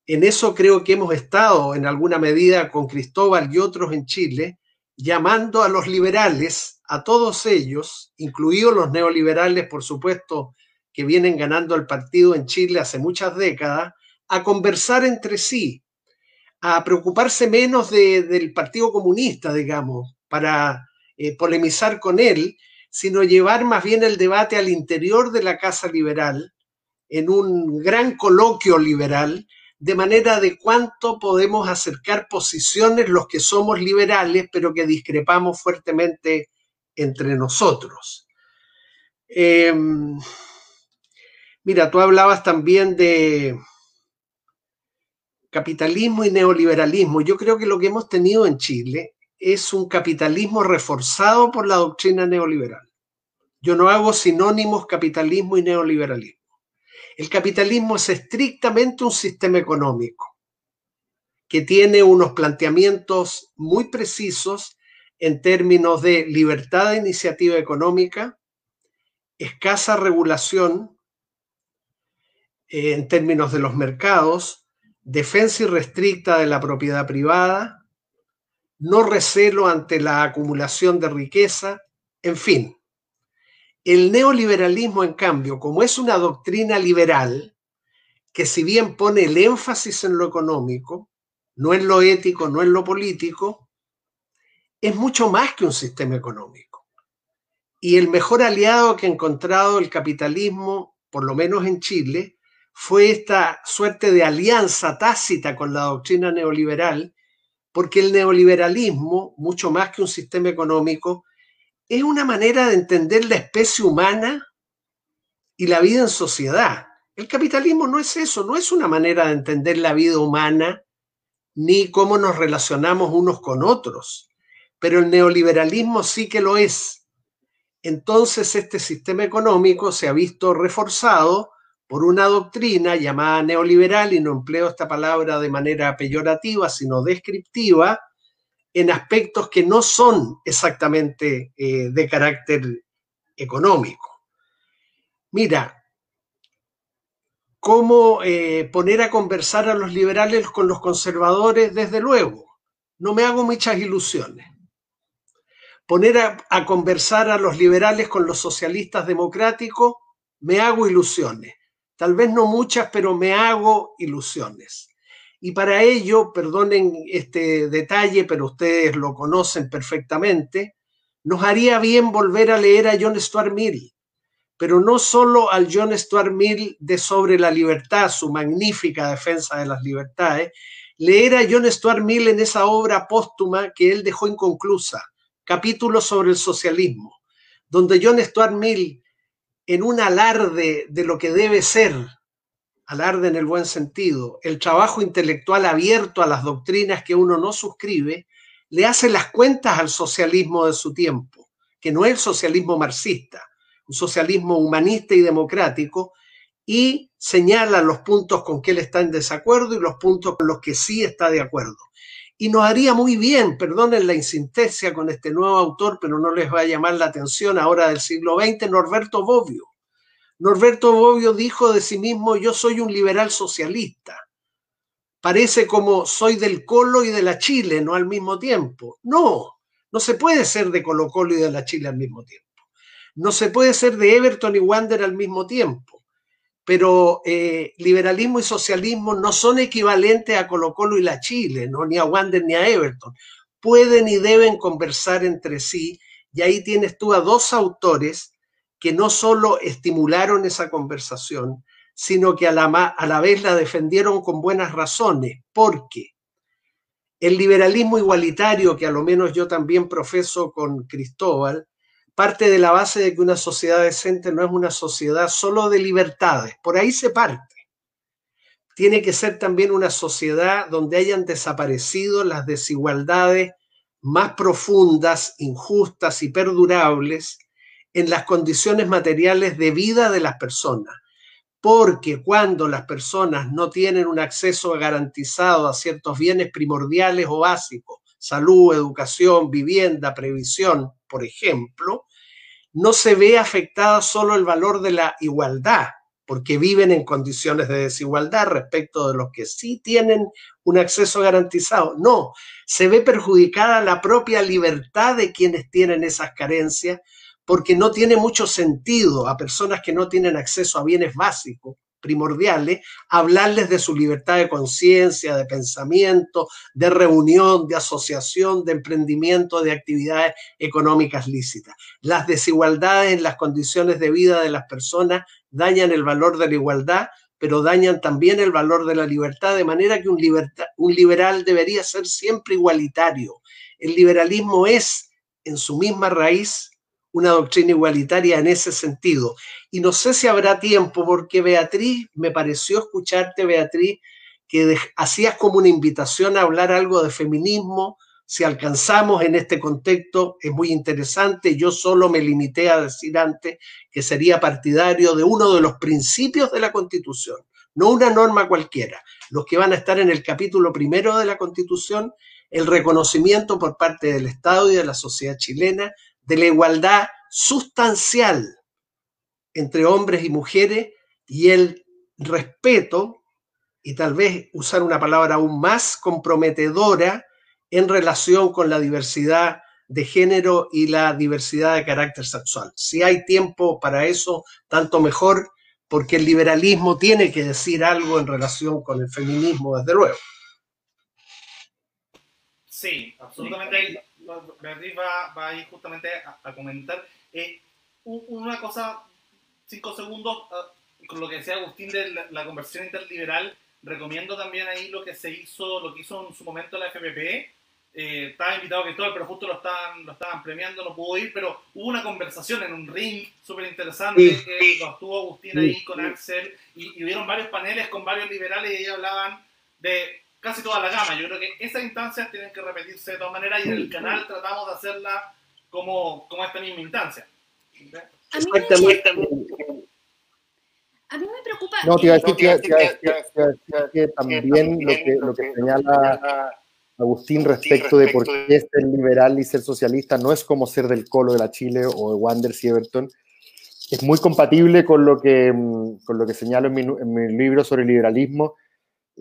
en eso creo que hemos estado en alguna medida con Cristóbal y otros en Chile, llamando a los liberales, a todos ellos, incluidos los neoliberales, por supuesto, que vienen ganando el partido en Chile hace muchas décadas, a conversar entre sí, a preocuparse menos del Partido Comunista, digamos, para eh, polemizar con él, sino llevar más bien el debate al interior de la Casa Liberal, en un gran coloquio liberal, de manera de cuánto podemos acercar posiciones los que somos liberales, pero que discrepamos fuertemente entre nosotros. Em, mira, tú hablabas también de capitalismo y neoliberalismo. Yo creo que lo que hemos tenido en Chile es un capitalismo reforzado por la doctrina neoliberal. Yo no hago sinónimos capitalismo y neoliberalismo. El capitalismo es estrictamente un sistema económico que tiene unos planteamientos muy precisos en términos de libertad de iniciativa económica, escasa regulación eh, en términos de los mercados, defensa irrestricta de la propiedad privada, no recelo ante la acumulación de riqueza, en fin, el neoliberalismo, en cambio, como es una doctrina liberal, que si bien pone el énfasis en lo económico, no en lo ético, no en lo político, es mucho más que un sistema económico. Y el mejor aliado que ha encontrado el capitalismo, por lo menos en Chile, fue esta suerte de alianza tácita con la doctrina neoliberal, porque el neoliberalismo, mucho más que un sistema económico, es una manera de entender la especie humana y la vida en sociedad. El capitalismo no es eso, no es una manera de entender la vida humana ni cómo nos relacionamos unos con otros, pero el neoliberalismo sí que lo es. Entonces este sistema económico se ha visto reforzado por una doctrina llamada neoliberal, y no empleo esta palabra de manera peyorativa, sino descriptiva, en aspectos que no son exactamente eh, de carácter económico. Mira, ¿cómo eh, poner a conversar a los liberales con los conservadores? Desde luego, no me hago muchas ilusiones. Poner a conversar a los liberales con los socialistas democráticos, me hago ilusiones Tal vez no muchas, pero me hago ilusiones. Y para ello, perdonen este detalle, pero ustedes lo conocen perfectamente, nos haría bien volver a leer a John Stuart Mill, pero no solo al John Stuart Mill de Sobre la Libertad, su magnífica defensa de las libertades, leer a John Stuart Mill en esa obra póstuma que él dejó inconclusa, capítulo sobre el socialismo, donde John Stuart Mill en un alarde de lo que debe ser, alarde en el buen sentido, el trabajo intelectual abierto a las doctrinas que uno no suscribe, le hace las cuentas al socialismo de su tiempo, que no es el socialismo marxista, un socialismo humanista y democrático, y señala los puntos con que él está en desacuerdo y los puntos con los que sí está de acuerdo. Y nos haría muy bien, perdonen la insintesia con este nuevo autor, pero no les va a llamar la atención ahora del siglo XX, Norberto Bobbio. Norberto Bobbio dijo de sí mismo, yo soy un liberal socialista. Parece como soy del Colo y de la Chile, no al mismo tiempo. No, no se puede ser de Colo Colo y de la Chile al mismo tiempo. No se puede ser de Everton y Wander al mismo tiempo pero eh, liberalismo y socialismo no son equivalentes a Colo Colo y la Chile, ¿no? ni a Wander ni a Everton. Pueden y deben conversar entre sí, y ahí tienes tú a dos autores que no solo estimularon esa conversación, sino que a la, a la vez la defendieron con buenas razones, porque el liberalismo igualitario, que a lo menos yo también profeso con Cristóbal, parte de la base de que una sociedad decente no es una sociedad solo de libertades. Por ahí se parte. Tiene que ser también una sociedad donde hayan desaparecido las desigualdades más profundas, injustas y perdurables en las condiciones materiales de vida de las personas. Porque cuando las personas no tienen un acceso garantizado a ciertos bienes primordiales o básicos, salud, educación, vivienda, previsión, por ejemplo, no se ve afectada solo el valor de la igualdad, porque viven en condiciones de desigualdad respecto de los que sí tienen un acceso garantizado. No, se ve perjudicada la propia libertad de quienes tienen esas carencias, porque no tiene mucho sentido a personas que no tienen acceso a bienes básicos primordiales, hablarles de su libertad de conciencia, de pensamiento, de reunión, de asociación, de emprendimiento, de actividades económicas lícitas. Las desigualdades en las condiciones de vida de las personas dañan el valor de la igualdad, pero dañan también el valor de la libertad, de manera que un, liberal debería ser siempre igualitario. El liberalismo es, en su misma raíz, una doctrina igualitaria en ese sentido. Y no sé si habrá tiempo, porque Beatriz, me pareció escucharte, Beatriz, que hacías como una invitación a hablar algo de feminismo. Si alcanzamos en este contexto, es muy interesante. Yo solo me limité a decir antes que sería partidario de uno de los principios de la Constitución, no una norma cualquiera, los que van a estar en el capítulo primero de la Constitución, el reconocimiento por parte del Estado y de la sociedad chilena de la igualdad sustancial entre hombres y mujeres y el respeto, y tal vez usar una palabra aún más comprometedora en relación con la diversidad de género y la diversidad de carácter sexual. Si hay tiempo para eso, tanto mejor, porque el liberalismo tiene que decir algo en relación con el feminismo, desde luego. Sí, absolutamente. Beatriz va, va a ir justamente a, comentar. Eh, una cosa, cinco segundos, ah, con lo que decía Agustín de la, conversión interliberal, recomiendo también ahí lo que se hizo, lo que hizo en su momento la FPP. Eh, estaba invitado que todo, pero justo lo estaban, lo estaban premiando, no pudo ir, pero hubo una conversación en un ring súper interesante que lo estuvo Agustín ahí con Axel y, y hubieron varios paneles con varios liberales y ahí hablaban de casi toda la gama. Yo creo que esas instancias tienen que repetirse de todas maneras y en el canal tratamos de hacerla como, como esta misma instancia. a mí me preocupa... No, te iba a que- decir que, también lo que, lo que señala Agustín respecto de por qué ser liberal y ser socialista no es como ser del Colo de la Chile o de Wanderers y Everton. Es muy compatible con lo que, mm, con lo que señalo en mi, en mi libro sobre liberalismo,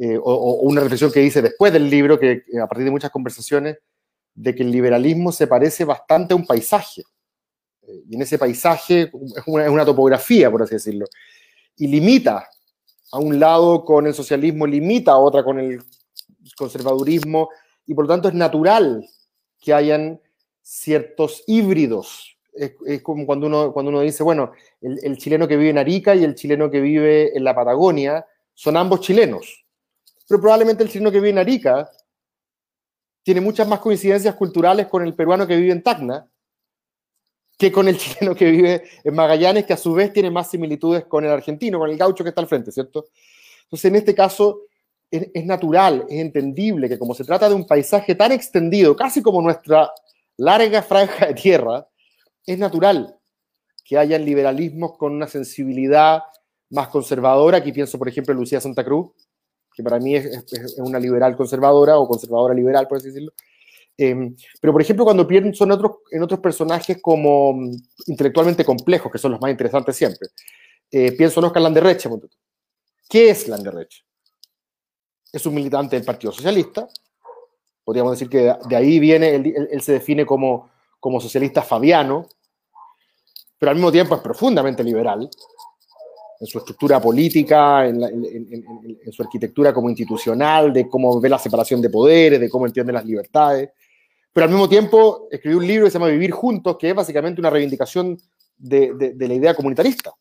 eh, o, una reflexión que hice después del libro, que a partir de muchas conversaciones, de que el liberalismo se parece bastante a un paisaje. Eh, y en ese paisaje es una, topografía, por así decirlo, y limita a un lado con el socialismo, limita a otra con el conservadurismo, y por lo tanto es natural que hayan ciertos híbridos. Es, como cuando uno, cuando uno dice, bueno, el chileno que vive en Arica y el chileno que vive en la Patagonia son ambos chilenos. Pero probablemente el chileno que vive en Arica tiene muchas más coincidencias culturales con el peruano que vive en Tacna que con el chileno que vive en Magallanes, que a su vez tiene más similitudes con el argentino, con el gaucho que está al frente, ¿cierto? Entonces, en este caso, es, es natural, es entendible que como se trata de un paisaje tan extendido, casi como nuestra larga franja de tierra, es natural que hayan liberalismos con una sensibilidad más conservadora. Aquí pienso, por ejemplo, en Lucía Santa Cruz, que para mí es, una liberal conservadora o conservadora liberal, por así decirlo. Eh, pero, por ejemplo, cuando pienso en otros, en otros personajes como mm, intelectualmente complejos, que son los más interesantes siempre, eh, pienso en Oscar Landerreche. ¿Qué es Landerreche? Es un militante del Partido Socialista. Podríamos decir que de, ahí viene, él, él- él se define como, como socialista fabiano, pero al mismo tiempo es profundamente liberal en su estructura política, en, su arquitectura como institucional, de cómo ve la separación de poderes, de cómo entiende las libertades. Pero al mismo tiempo escribió un libro que se llama Vivir Juntos, que es básicamente una reivindicación de, la idea comunitarista.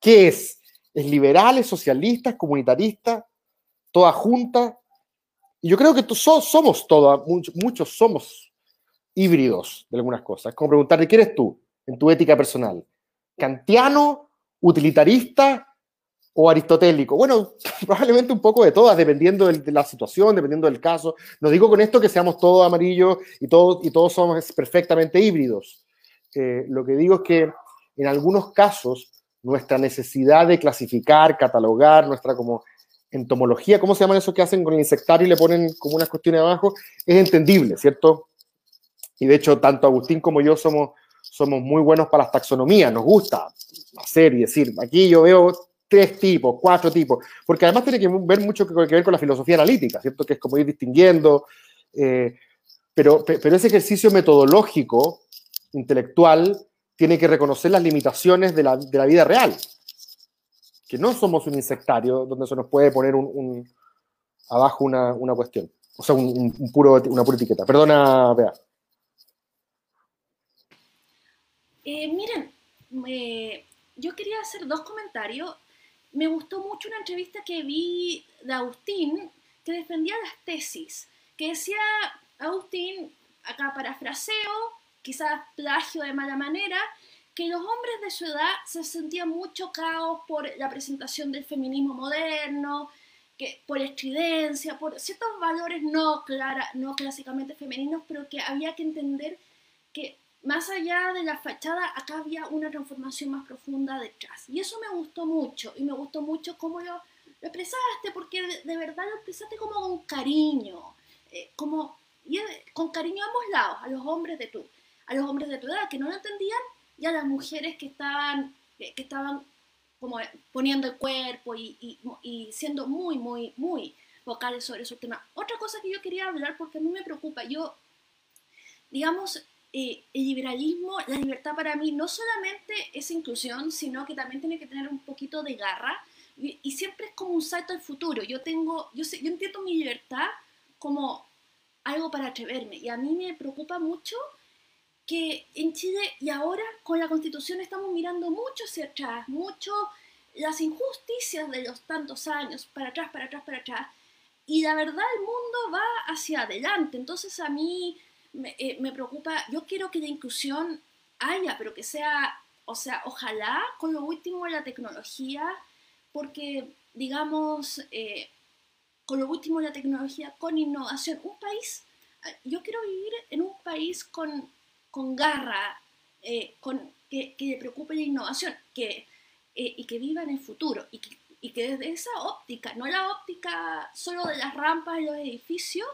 ¿Qué es? ¿Es liberal, es socialista, es comunitarista, toda junta? Y yo creo que so- somos todas, muchos, somos híbridos de algunas cosas. Es como preguntarte, ¿qué eres tú en tu ética personal? ¿Kantiano, utilitarista o aristotélico? Bueno, probablemente un poco de todas, dependiendo de la situación, dependiendo del caso. No digo con esto que seamos todos amarillos y todos, y todos somos perfectamente híbridos. Eh, lo que digo es que en algunos casos nuestra necesidad de clasificar, catalogar, nuestra como entomología, ¿cómo se llaman eso que hacen con el insectario y le ponen como unas cuestiones abajo? Es entendible, ¿cierto? Y de hecho, tanto Agustín como yo somos, somos muy buenos para las taxonomías, nos gusta hacer y decir, aquí yo veo tres tipos, cuatro tipos, porque además tiene que ver mucho que, ver con la filosofía analítica, ¿cierto? Que es como ir distinguiendo, eh, pero, pe- pero ese ejercicio metodológico, intelectual, tiene que reconocer las limitaciones de la, de la vida real, que no somos un insectario donde se nos puede poner un, abajo una, una cuestión, o sea, un, puro, una pura etiqueta. Perdona, Bea. Eh, miren, me- yo quería hacer dos comentarios. Me gustó mucho una entrevista que vi de Agustín que defendía las tesis, que decía Agustín, acá parafraseo, quizás plagio de mala manera, que los hombres de su edad se sentían muy chocados por la presentación del feminismo moderno, que por estridencia, por ciertos valores no, clara, no clásicamente femeninos, pero que había que entender que más allá de la fachada, acá había una transformación más profunda detrás. Y eso me gustó mucho, y me gustó mucho cómo lo, lo expresaste, porque de, verdad lo expresaste como con cariño, eh, como, y, eh, con cariño a ambos lados, a los hombres de tu, a los hombres de tu edad que no lo entendían, y a las mujeres que estaban, que, que estaban como poniendo el cuerpo y, y, y siendo muy, muy, muy vocales sobre esos temas. Otra cosa que yo quería hablar, porque a mí me preocupa, yo, digamos, eh, el liberalismo, la libertad para mí no solamente es inclusión, sino que también tiene que tener un poquito de garra y, siempre es como un salto al futuro. Yo tengo, yo, sé, yo entiendo mi libertad como algo para atreverme y a mí me preocupa mucho que en Chile y ahora con la constitución estamos mirando mucho hacia atrás, mucho las injusticias de los tantos años, para atrás, para atrás, para atrás, y la verdad el mundo va hacia adelante, entonces a mí me, eh, me preocupa, yo quiero que la inclusión haya, pero que sea, o sea, ojalá con lo último de la tecnología, porque digamos, eh, con lo último de la tecnología, con innovación, un país, yo quiero vivir en un país con con garra, eh, con, que, le preocupe la innovación, que, eh, y que viva en el futuro y que, y que desde esa óptica, no la óptica solo de las rampas y los edificios,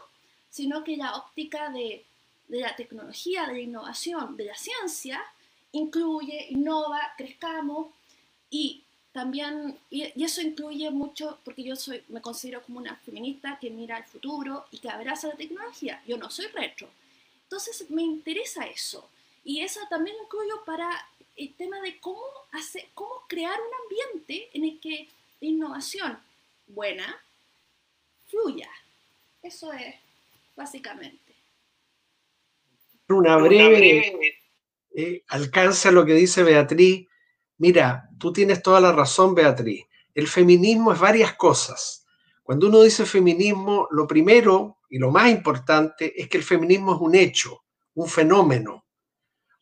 sino que la óptica de, de la tecnología, de la innovación, de la ciencia, incluye, innova, crezcamos y también, y, eso incluye mucho, porque yo soy, me considero como una feminista que mira al futuro y que abraza la tecnología. Yo no soy retro. Entonces me interesa eso. Y eso también incluyo para el tema de cómo, hacer, cómo crear un ambiente en el que la innovación buena fluya. Eso es básicamente. Una breve, eh, alcance a lo que dice Beatriz. Mira, tú tienes toda la razón, Beatriz. El feminismo es varias cosas. Cuando uno dice feminismo, lo primero y lo más importante es que el feminismo es un hecho, un fenómeno,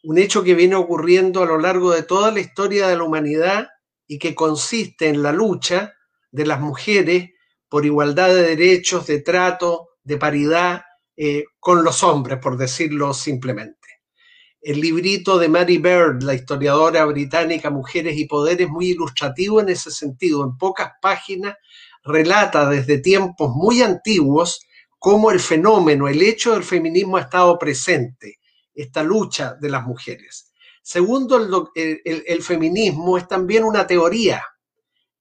un hecho que viene ocurriendo a lo largo de toda la historia de la humanidad y que consiste en la lucha de las mujeres por igualdad de derechos, de trato, de paridad eh, con los hombres, por decirlo simplemente. El librito de Mary Bird, la historiadora británica Mujeres y Poder, es muy ilustrativo en ese sentido. En pocas páginas relata desde tiempos muy antiguos cómo el fenómeno, el hecho del feminismo ha estado presente, esta lucha de las mujeres. Segundo, el, feminismo es también una teoría,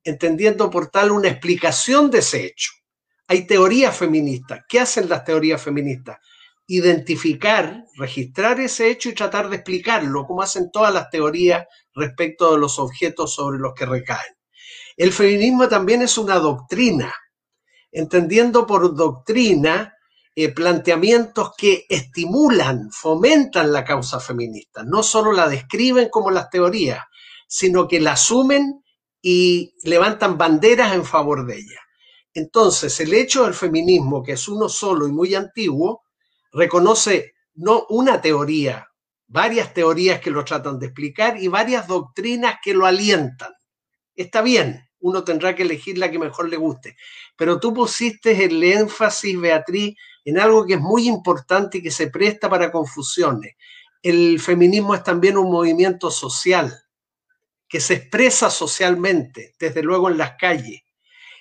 entendiendo por tal una explicación de ese hecho. Hay teorías feministas. ¿Qué hacen las teorías feministas? Identificar, registrar ese hecho y tratar de explicarlo, como hacen todas las teorías respecto de los objetos sobre los que recaen. El feminismo también es una doctrina, entendiendo por doctrina eh, planteamientos que estimulan, fomentan la causa feminista. No solo la describen como las teorías, sino que la asumen y levantan banderas en favor de ella. Entonces, el hecho del feminismo, que es uno solo y muy antiguo, reconoce no una teoría, varias teorías que lo tratan de explicar y varias doctrinas que lo alientan. Está bien, uno tendrá que elegir la que mejor le guste, pero tú pusiste el énfasis, Beatriz, en algo que es muy importante y que se presta para confusiones. El feminismo es también un movimiento social que se expresa socialmente, desde luego en las calles.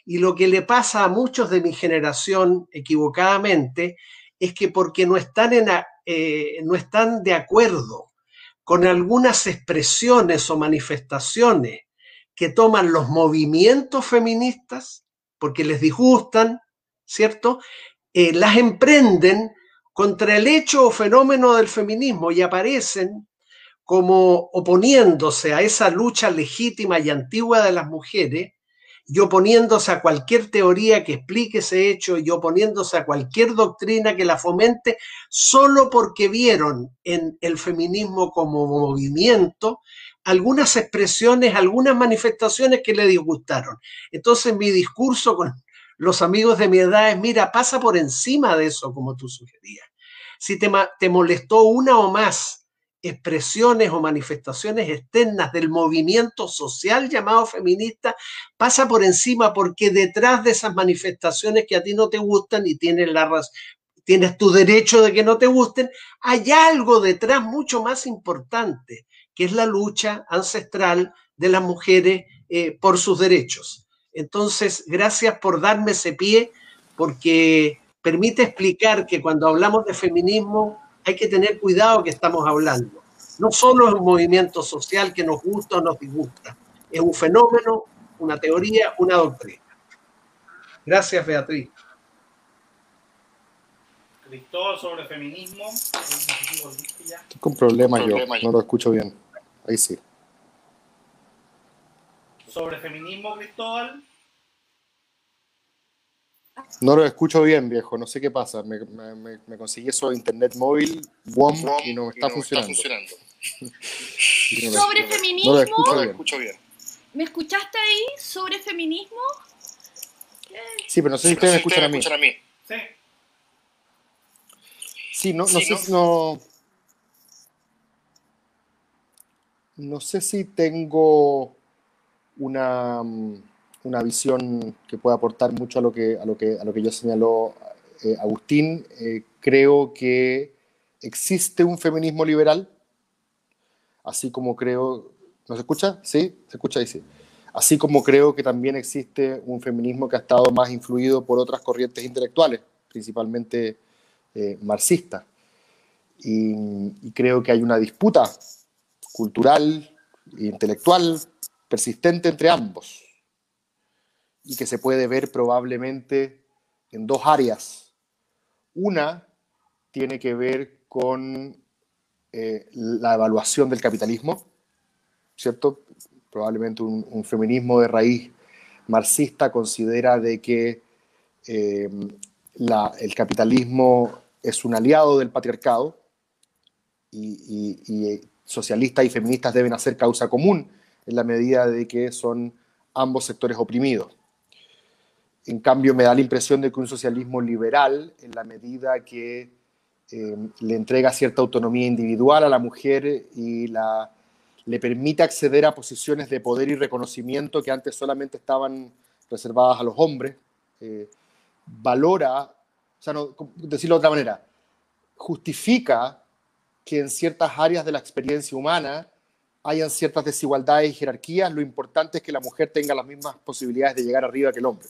Y lo que le pasa a muchos de mi generación, equivocadamente, es que porque no están, en, eh, no están de acuerdo con algunas expresiones o manifestaciones que toman los movimientos feministas, porque les disgustan, ¿cierto? Eh, las emprenden contra el hecho o fenómeno del feminismo y aparecen como oponiéndose a esa lucha legítima y antigua de las mujeres y oponiéndose a cualquier teoría que explique ese hecho y oponiéndose a cualquier doctrina que la fomente solo porque vieron en el feminismo como movimiento algunas expresiones, algunas manifestaciones que le disgustaron. Entonces mi discurso con los amigos de mi edad es, mira, pasa por encima de eso, como tú sugerías. Si te, te molestó una o más expresiones o manifestaciones externas del movimiento social llamado feminista, pasa por encima porque detrás de esas manifestaciones que a ti no te gustan y tienes la tienes tu derecho de que no te gusten, hay algo detrás mucho más importante, que es la lucha ancestral de las mujeres eh, por sus derechos. Entonces, gracias por darme ese pie, porque permite explicar que cuando hablamos de feminismo hay que tener cuidado que estamos hablando. No solo es un movimiento social que nos gusta o nos disgusta, es un fenómeno, una teoría, una doctrina. Gracias, Beatriz. Cristóbal sobre feminismo. con problemas yo, no lo escucho bien. Ahí sí sobre feminismo, Cristóbal? No lo escucho bien, viejo. No sé qué pasa. Me, me, me conseguí eso de internet móvil, WOM, y no me está, funcionando. sobre feminismo. No lo escucho bien. ¿Me escuchaste ahí sobre feminismo? Sí, pero no sé si ustedes me escuchan, a mí. Sí. Sí, no, no sé si no. No sé si tengo una, mm, una, visión que puede aportar mucho a lo que, a lo que, a lo que yo señaló eh, Agustín. Eh, creo que existe un feminismo liberal, así como creo... ¿No se escucha? Sí, se escucha ahí sí. Así como creo que también existe un feminismo que ha estado más influido por otras corrientes intelectuales, principalmente eh, marxistas. Y, creo que hay una disputa cultural e intelectual persistente entre ambos y que se puede ver probablemente en dos áreas. Una tiene que ver con eh, la evaluación del capitalismo, ¿cierto? Probablemente un, feminismo de raíz marxista considera de que eh, el capitalismo es un aliado del patriarcado y, socialistas y feministas deben hacer causa común en la medida de que son ambos sectores oprimidos. En cambio, me da la impresión de que un socialismo liberal, en la medida que eh, le entrega cierta autonomía individual a la mujer y la, le permite acceder a posiciones de poder y reconocimiento que antes solamente estaban reservadas a los hombres, eh, valora, o sea, no, decirlo de otra manera, justifica que en ciertas áreas de la experiencia humana hayan ciertas desigualdades y jerarquías, lo importante es que la mujer tenga las mismas posibilidades de llegar arriba que el hombre.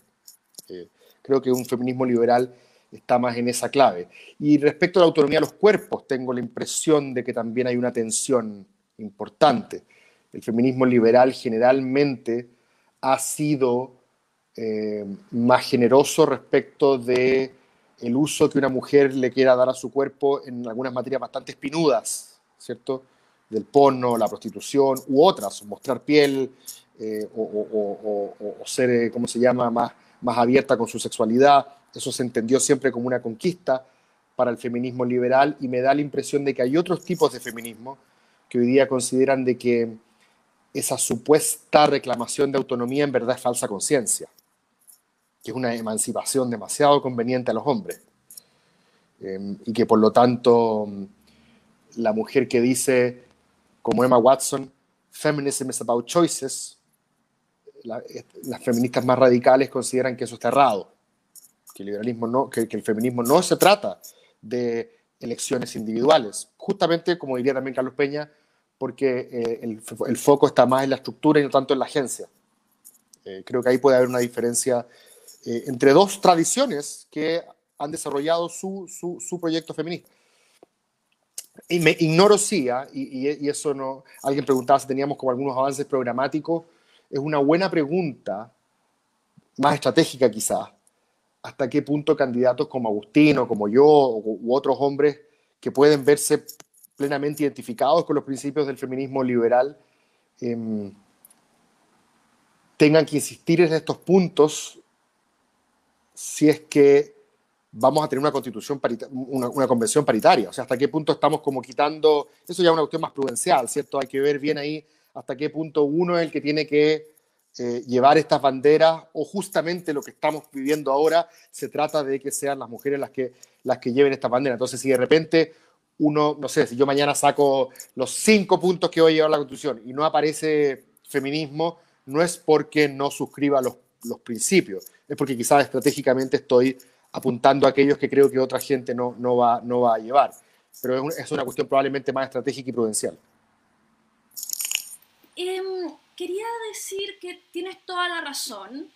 Eh, creo que un feminismo liberal está más en esa clave. Y respecto a la autonomía de los cuerpos, tengo la impresión de que también hay una tensión importante. El feminismo liberal generalmente ha sido eh, más generoso respecto de el uso que una mujer le quiera dar a su cuerpo en algunas materias bastante espinudas, ¿cierto? Del porno, la prostitución u otras, mostrar piel eh, o, ser, eh, ¿cómo se llama?, más, más abierta con su sexualidad. Eso se entendió siempre como una conquista para el feminismo liberal y me da la impresión de que hay otros tipos de feminismo que hoy día consideran de que esa supuesta reclamación de autonomía en verdad es falsa conciencia que es una emancipación demasiado conveniente a los hombres. Em, y que por lo tanto la mujer que dice, como Emma Watson, feminism is about choices, las feministas más radicales consideran que eso está errado, que el, liberalismo no, que, el feminismo no se trata de elecciones individuales, justamente como diría también Carlos Peña, porque eh, el, el, foco está más en la estructura y no tanto en la agencia. Eh, creo que ahí puede haber una diferencia eh, entre dos tradiciones que han desarrollado su, su, proyecto feminista. Y me ignoro si, ¿ah? y, y, eso no, alguien preguntaba si teníamos como algunos avances programáticos, es una buena pregunta, más estratégica quizás, hasta qué punto candidatos como Agustino, como yo, u otros hombres que pueden verse plenamente identificados con los principios del feminismo liberal, em, tengan que insistir en estos puntos si es que vamos a tener una constitución una, una, convención paritaria. O sea, hasta qué punto estamos como quitando, eso ya es una cuestión más prudencial, ¿cierto? Hay que ver bien ahí hasta qué punto uno es el que tiene que eh, llevar estas banderas o justamente lo que estamos viviendo ahora se trata de que sean las mujeres las que, las que lleven estas banderas. Entonces, si de repente uno, no sé, si yo mañana saco los cinco puntos que voy a llevar la Constitución y no aparece feminismo, no es porque no suscriba los, los principios, es porque quizás estratégicamente estoy apuntando a aquellos que creo que otra gente no, no, va, no va a llevar. Pero es, una cuestión probablemente más estratégica y prudencial. Em, quería decir que tienes toda la razón.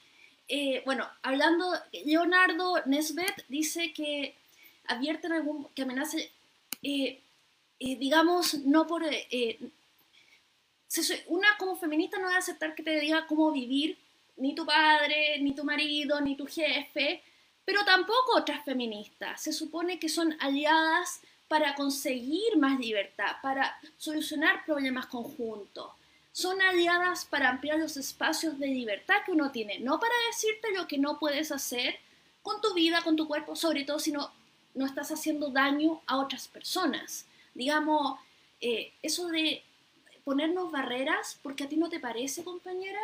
Eh, bueno, hablando, Leonardo Nesbet dice que advierten algún, que amenace, eh, eh, digamos, no por... una como feminista no debe aceptar que te diga cómo vivir ni tu padre, ni tu marido, ni tu jefe, pero tampoco otras feministas. Se supone que son aliadas para conseguir más libertad, para solucionar problemas conjuntos. Son aliadas para ampliar los espacios de libertad que uno tiene, no para decirte lo que no puedes hacer con tu vida, con tu cuerpo, sobre todo si no, estás haciendo daño a otras personas. Digamos, eh, eso de ponernos barreras porque a ti no te parece, compañera,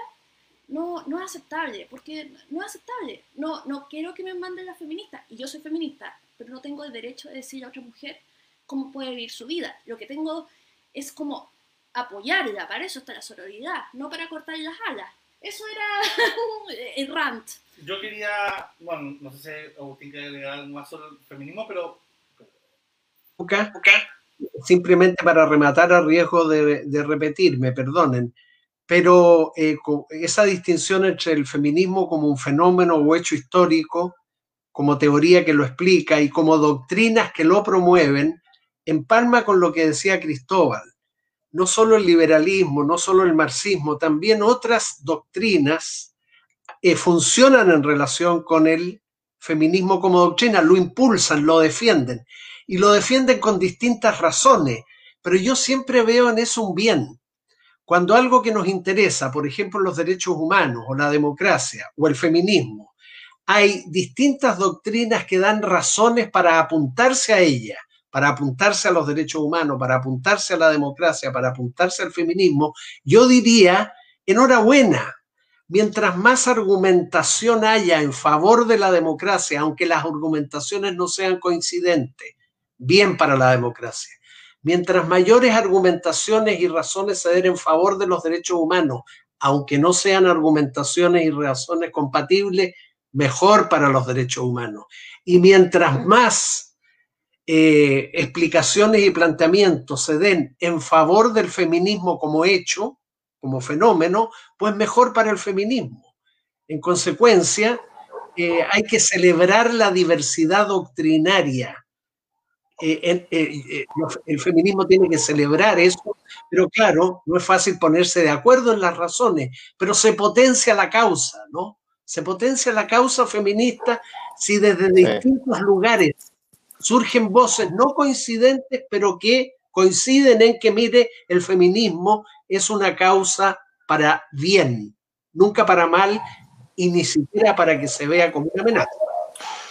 no, no es aceptable, porque no es aceptable. No, no quiero que me manden la feminista, y yo soy feminista, pero no tengo el derecho de decirle a otra mujer cómo puede vivir su vida. Lo que tengo es como apoyarla, para eso está la sororidad, no para cortar las alas. Eso era el rant. Yo quería, bueno, no sé si Agustín quiere agregar algo más sobre el feminismo, pero... Simplemente para rematar a riesgo de, de repetirme, perdonen pero eh, esa distinción entre el feminismo como un fenómeno o hecho histórico, como teoría que lo explica y como doctrinas que lo promueven, empalma con lo que decía Cristóbal. No solo el liberalismo, no solo el marxismo, también otras doctrinas eh, funcionan en relación con el feminismo como doctrina, lo impulsan, lo defienden y lo defienden con distintas razones, pero yo siempre veo en eso un bien. Cuando algo que nos interesa, por ejemplo los derechos humanos o la democracia o el feminismo, hay distintas doctrinas que dan razones para apuntarse a ella, para apuntarse a los derechos humanos, para apuntarse a la democracia, para apuntarse al feminismo, yo diría, enhorabuena, mientras más argumentación haya en favor de la democracia, aunque las argumentaciones no sean coincidentes, bien para la democracia. Mientras mayores argumentaciones y razones se den en favor de los derechos humanos, aunque no sean argumentaciones y razones compatibles, mejor para los derechos humanos. Y mientras más eh, explicaciones y planteamientos se den en favor del feminismo como hecho, como fenómeno, pues mejor para el feminismo. En consecuencia, eh, hay que celebrar la diversidad doctrinaria. Eh, el feminismo tiene que celebrar eso, pero claro, no es fácil ponerse de acuerdo en las razones, pero se potencia la causa, ¿no? Se potencia la causa feminista si desde distintos lugares surgen voces no coincidentes, pero que coinciden en que, mire, el feminismo es una causa para bien, nunca para mal y ni siquiera para que se vea como una amenaza.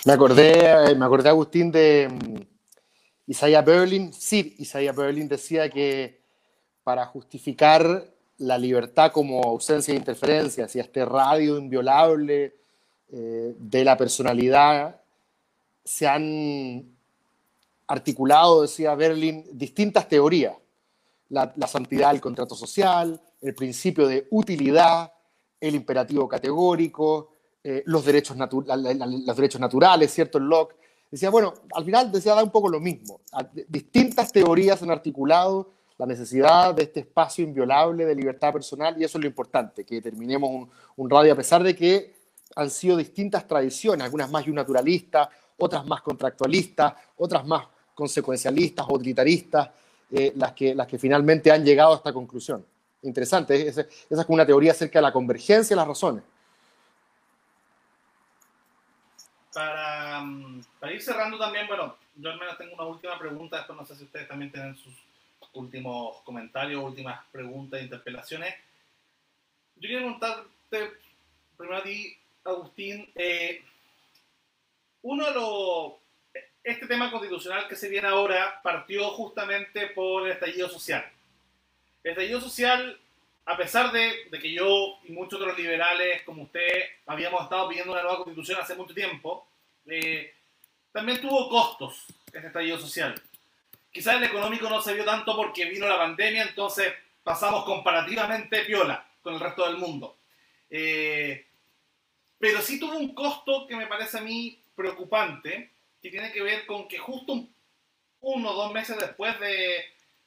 Me acordé, me acordé Agustín, de mm, Isaiah Berlin. Sí, Isaiah Berlin decía que para justificar la libertad como ausencia de interferencias y este radio inviolable eh, de la personalidad, se han articulado, decía Berlin, distintas teorías la, santidad del contrato social, el principio de utilidad, el imperativo categórico, eh, los, derechos los derechos naturales, ¿cierto? El Locke. Decía, bueno, al final decía, da un poco lo mismo. Distintas teorías han articulado la necesidad de este espacio inviolable de libertad personal y eso es lo importante, que terminemos un, un radio a pesar de que han sido distintas tradiciones, algunas más naturalistas, otras más contractualistas, otras más consecuencialistas o utilitaristas, eh, las, que, las que finalmente han llegado a esta conclusión. Interesante, esa, es como una teoría acerca de la convergencia de las razones. Para, ir cerrando también, bueno, yo al menos tengo una última pregunta, después no sé si ustedes también tienen sus últimos comentarios, últimas preguntas, interpelaciones. Yo quiero preguntarte primero a ti, Agustín, eh, uno de los este tema constitucional que se viene ahora partió justamente por el estallido social. El estallido social, a pesar de, que yo y muchos otros liberales como usted habíamos estado pidiendo una nueva constitución hace mucho tiempo, eh, también tuvo costos ese estallido social. Quizás el económico no se vio tanto porque vino la pandemia, entonces pasamos comparativamente piola con el resto del mundo. Eh, pero sí tuvo un costo que me parece a mí preocupante, que tiene que ver con que justo uno o dos meses después de,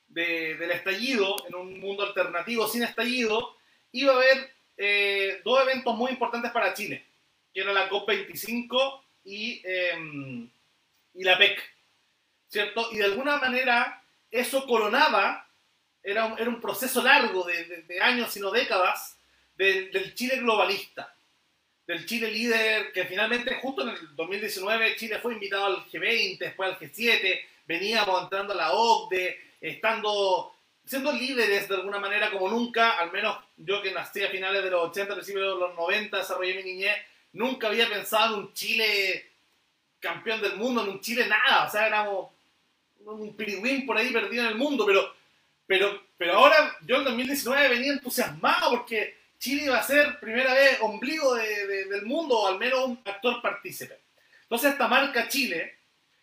del estallido, en un mundo alternativo sin estallido, iba a haber eh, dos eventos muy importantes para Chile, que era la COP25 y, em, y la PEC, ¿cierto? Y de alguna manera eso coronaba, era un, era un proceso largo de, de, años, sino décadas, del Chile globalista del Chile líder, que finalmente justo en el 2019 Chile fue invitado al G20, después al G7, veníamos entrando a la OCDE, estando, siendo líderes de alguna manera como nunca, al menos yo que nací a finales de los 80, principios de los 90, desarrollé mi niñez, nunca había pensado en un Chile campeón del mundo, en un Chile nada, o sea, éramos un pirigüín por ahí perdido en el mundo, pero, pero, pero ahora yo en 2019 venía entusiasmado porque Chile iba a ser primera vez ombligo del mundo, o al menos un actor partícipe. Entonces esta marca Chile,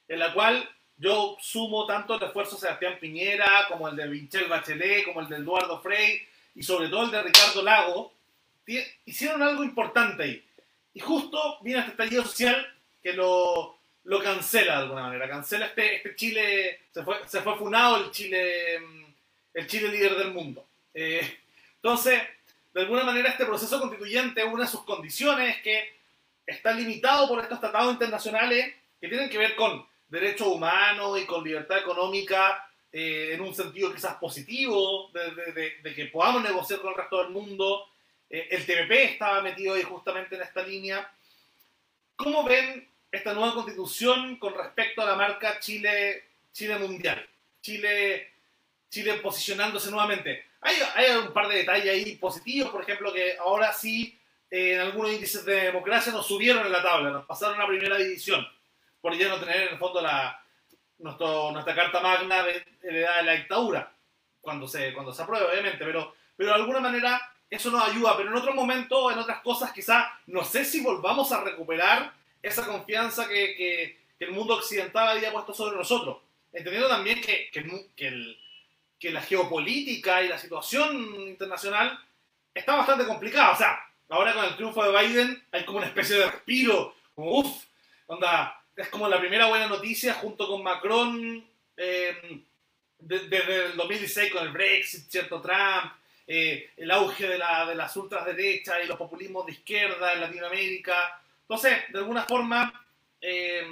en la cual yo sumo tanto el esfuerzo de Sebastián Piñera, como el de Michel Bachelet, como el de Eduardo Frey, y sobre todo el de Ricardo Lago, hicieron algo importante ahí. Y justo viene este estallido social que lo, lo cancela de alguna manera. Cancela este, este Chile, se fue, se fue funado el Chile, el Chile líder del mundo. Eh, entonces, de alguna manera este proceso constituyente, una de sus condiciones es que está limitado por estos tratados internacionales que tienen que ver con derechos humanos y con libertad económica eh, en un sentido quizás positivo, de, que podamos negociar con el resto del mundo. Eh, el TPP estaba metido ahí justamente en esta línea. ¿Cómo ven esta nueva constitución con respecto a la marca Chile, Chile Mundial? Chile, Chile posicionándose nuevamente. Hay, hay un par de detalles ahí positivos, por ejemplo, que ahora sí eh, en algunos índices de democracia nos subieron en la tabla, nos pasaron a primera división, por ya no tener en el fondo la, nuestra carta magna de, de la dictadura, cuando se, cuando se apruebe, obviamente, pero, pero de alguna manera eso nos ayuda, pero en otro momento, en otras cosas, quizás, no sé si volvamos a recuperar esa confianza que, que, el mundo occidental había puesto sobre nosotros, entendiendo también que, que, el, que la geopolítica y la situación internacional está bastante complicada, o sea, ahora con el triunfo de Biden hay como una especie de respiro, como uff, onda, es como la primera buena noticia junto con Macron eh, desde el 2016 con el Brexit, cierto Trump, eh, el auge de, la, de las ultraderechas y los populismos de izquierda en Latinoamérica. Entonces, de alguna forma, eh,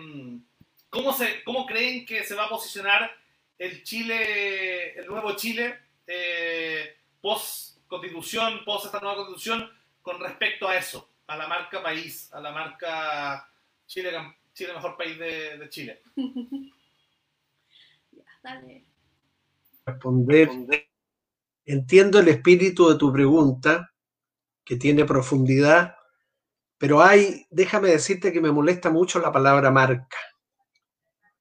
¿cómo, se, ¿cómo creen que se va a posicionar el Chile, el nuevo Chile, post constitución, post esta nueva constitución, con respecto a eso, a la marca país, a la marca Chile Chile, mejor país de, Chile. ya, dale. Responder. Entiendo el espíritu de tu pregunta, que tiene profundidad, pero hay, déjame decirte que me molesta mucho la palabra marca.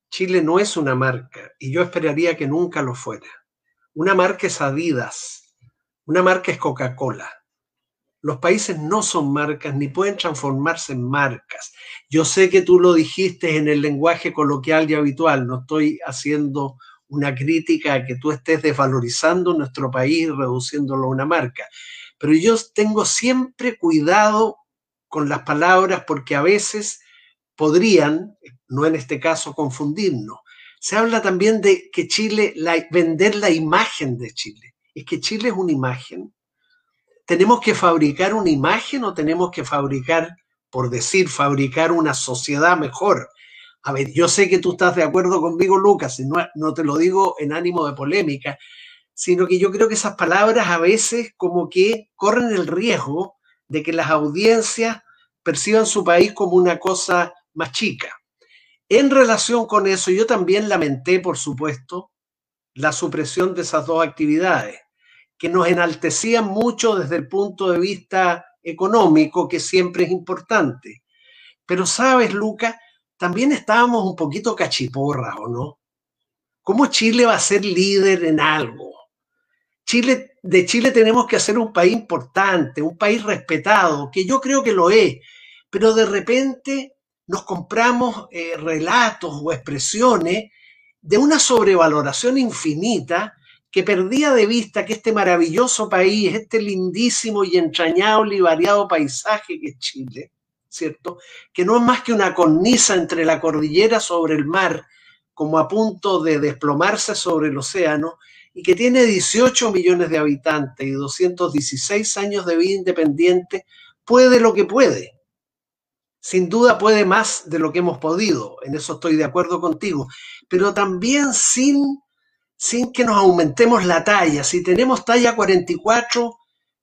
Chile no es una marca y yo esperaría que nunca lo fuera. Una marca es Adidas, una marca es Coca-Cola, los países no son marcas ni pueden transformarse en marcas. Yo sé que tú lo dijiste en el lenguaje coloquial y habitual, no estoy haciendo una crítica a que tú estés desvalorizando nuestro país reduciéndolo a una marca. Pero yo tengo siempre cuidado con las palabras porque a veces podrían, no en este caso, confundirnos. Se habla también de que Chile, vender la imagen de Chile. Es que Chile es una imagen ¿Tenemos que fabricar una imagen o tenemos que fabricar, por decir, fabricar una sociedad mejor? A ver, yo sé que tú estás de acuerdo conmigo, Lucas, y no, no te lo digo en ánimo de polémica, sino que yo creo que esas palabras a veces como que corren el riesgo de que las audiencias perciban su país como una cosa más chica. En relación con eso, yo también lamenté, por supuesto, la supresión de esas dos actividades que nos enaltecían mucho desde el punto de vista económico, que siempre es importante. Pero sabes, Luca, también estábamos un poquito cachiporras, ¿o no? ¿Cómo Chile va a ser líder en algo? Chile, de Chile tenemos que hacer un país importante, un país respetado, que yo creo que lo es, pero de repente nos compramos eh, relatos o expresiones de una sobrevaloración infinita que perdía de vista que este maravilloso país, este lindísimo y entrañable y variado paisaje que es Chile, ¿cierto? Que no es más que una cornisa entre la cordillera sobre el mar, como a punto de desplomarse sobre el océano, y que tiene 18 millones de habitantes y 216 años de vida independiente, puede lo que puede. Sin duda puede más de lo que hemos podido, en eso estoy de acuerdo contigo, pero también sin sin que nos aumentemos la talla. Si tenemos talla 44,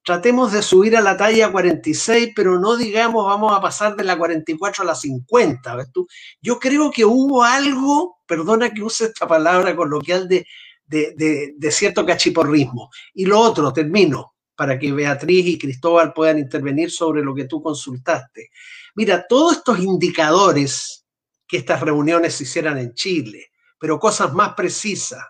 tratemos de subir a la talla 46, pero no digamos vamos a pasar de la 44 a la 50. ¿ves tú? Yo creo que hubo algo, perdona que use esta palabra coloquial, de, de, de cierto cachiporrismo. Y lo otro, termino, para que Beatriz y Cristóbal puedan intervenir sobre lo que tú consultaste. Mira, todos estos indicadores que estas reuniones se hicieran en Chile, pero cosas más precisas,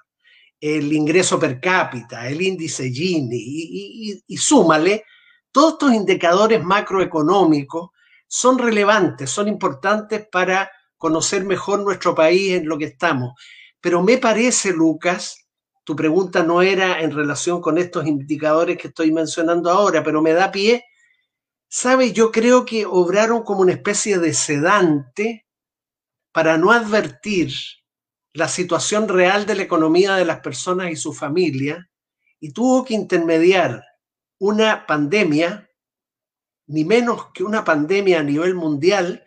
el ingreso per cápita, el índice Gini y, súmale, todos estos indicadores macroeconómicos son relevantes, son importantes para conocer mejor nuestro país en lo que estamos. Pero me parece, Lucas, tu pregunta no era en relación con estos indicadores que estoy mencionando ahora, pero me da pie. ¿Sabe? Yo creo que obraron como una especie de sedante para no advertir la situación real de la economía de las personas y su familia y tuvo que intermediar una pandemia, ni menos que una pandemia a nivel mundial,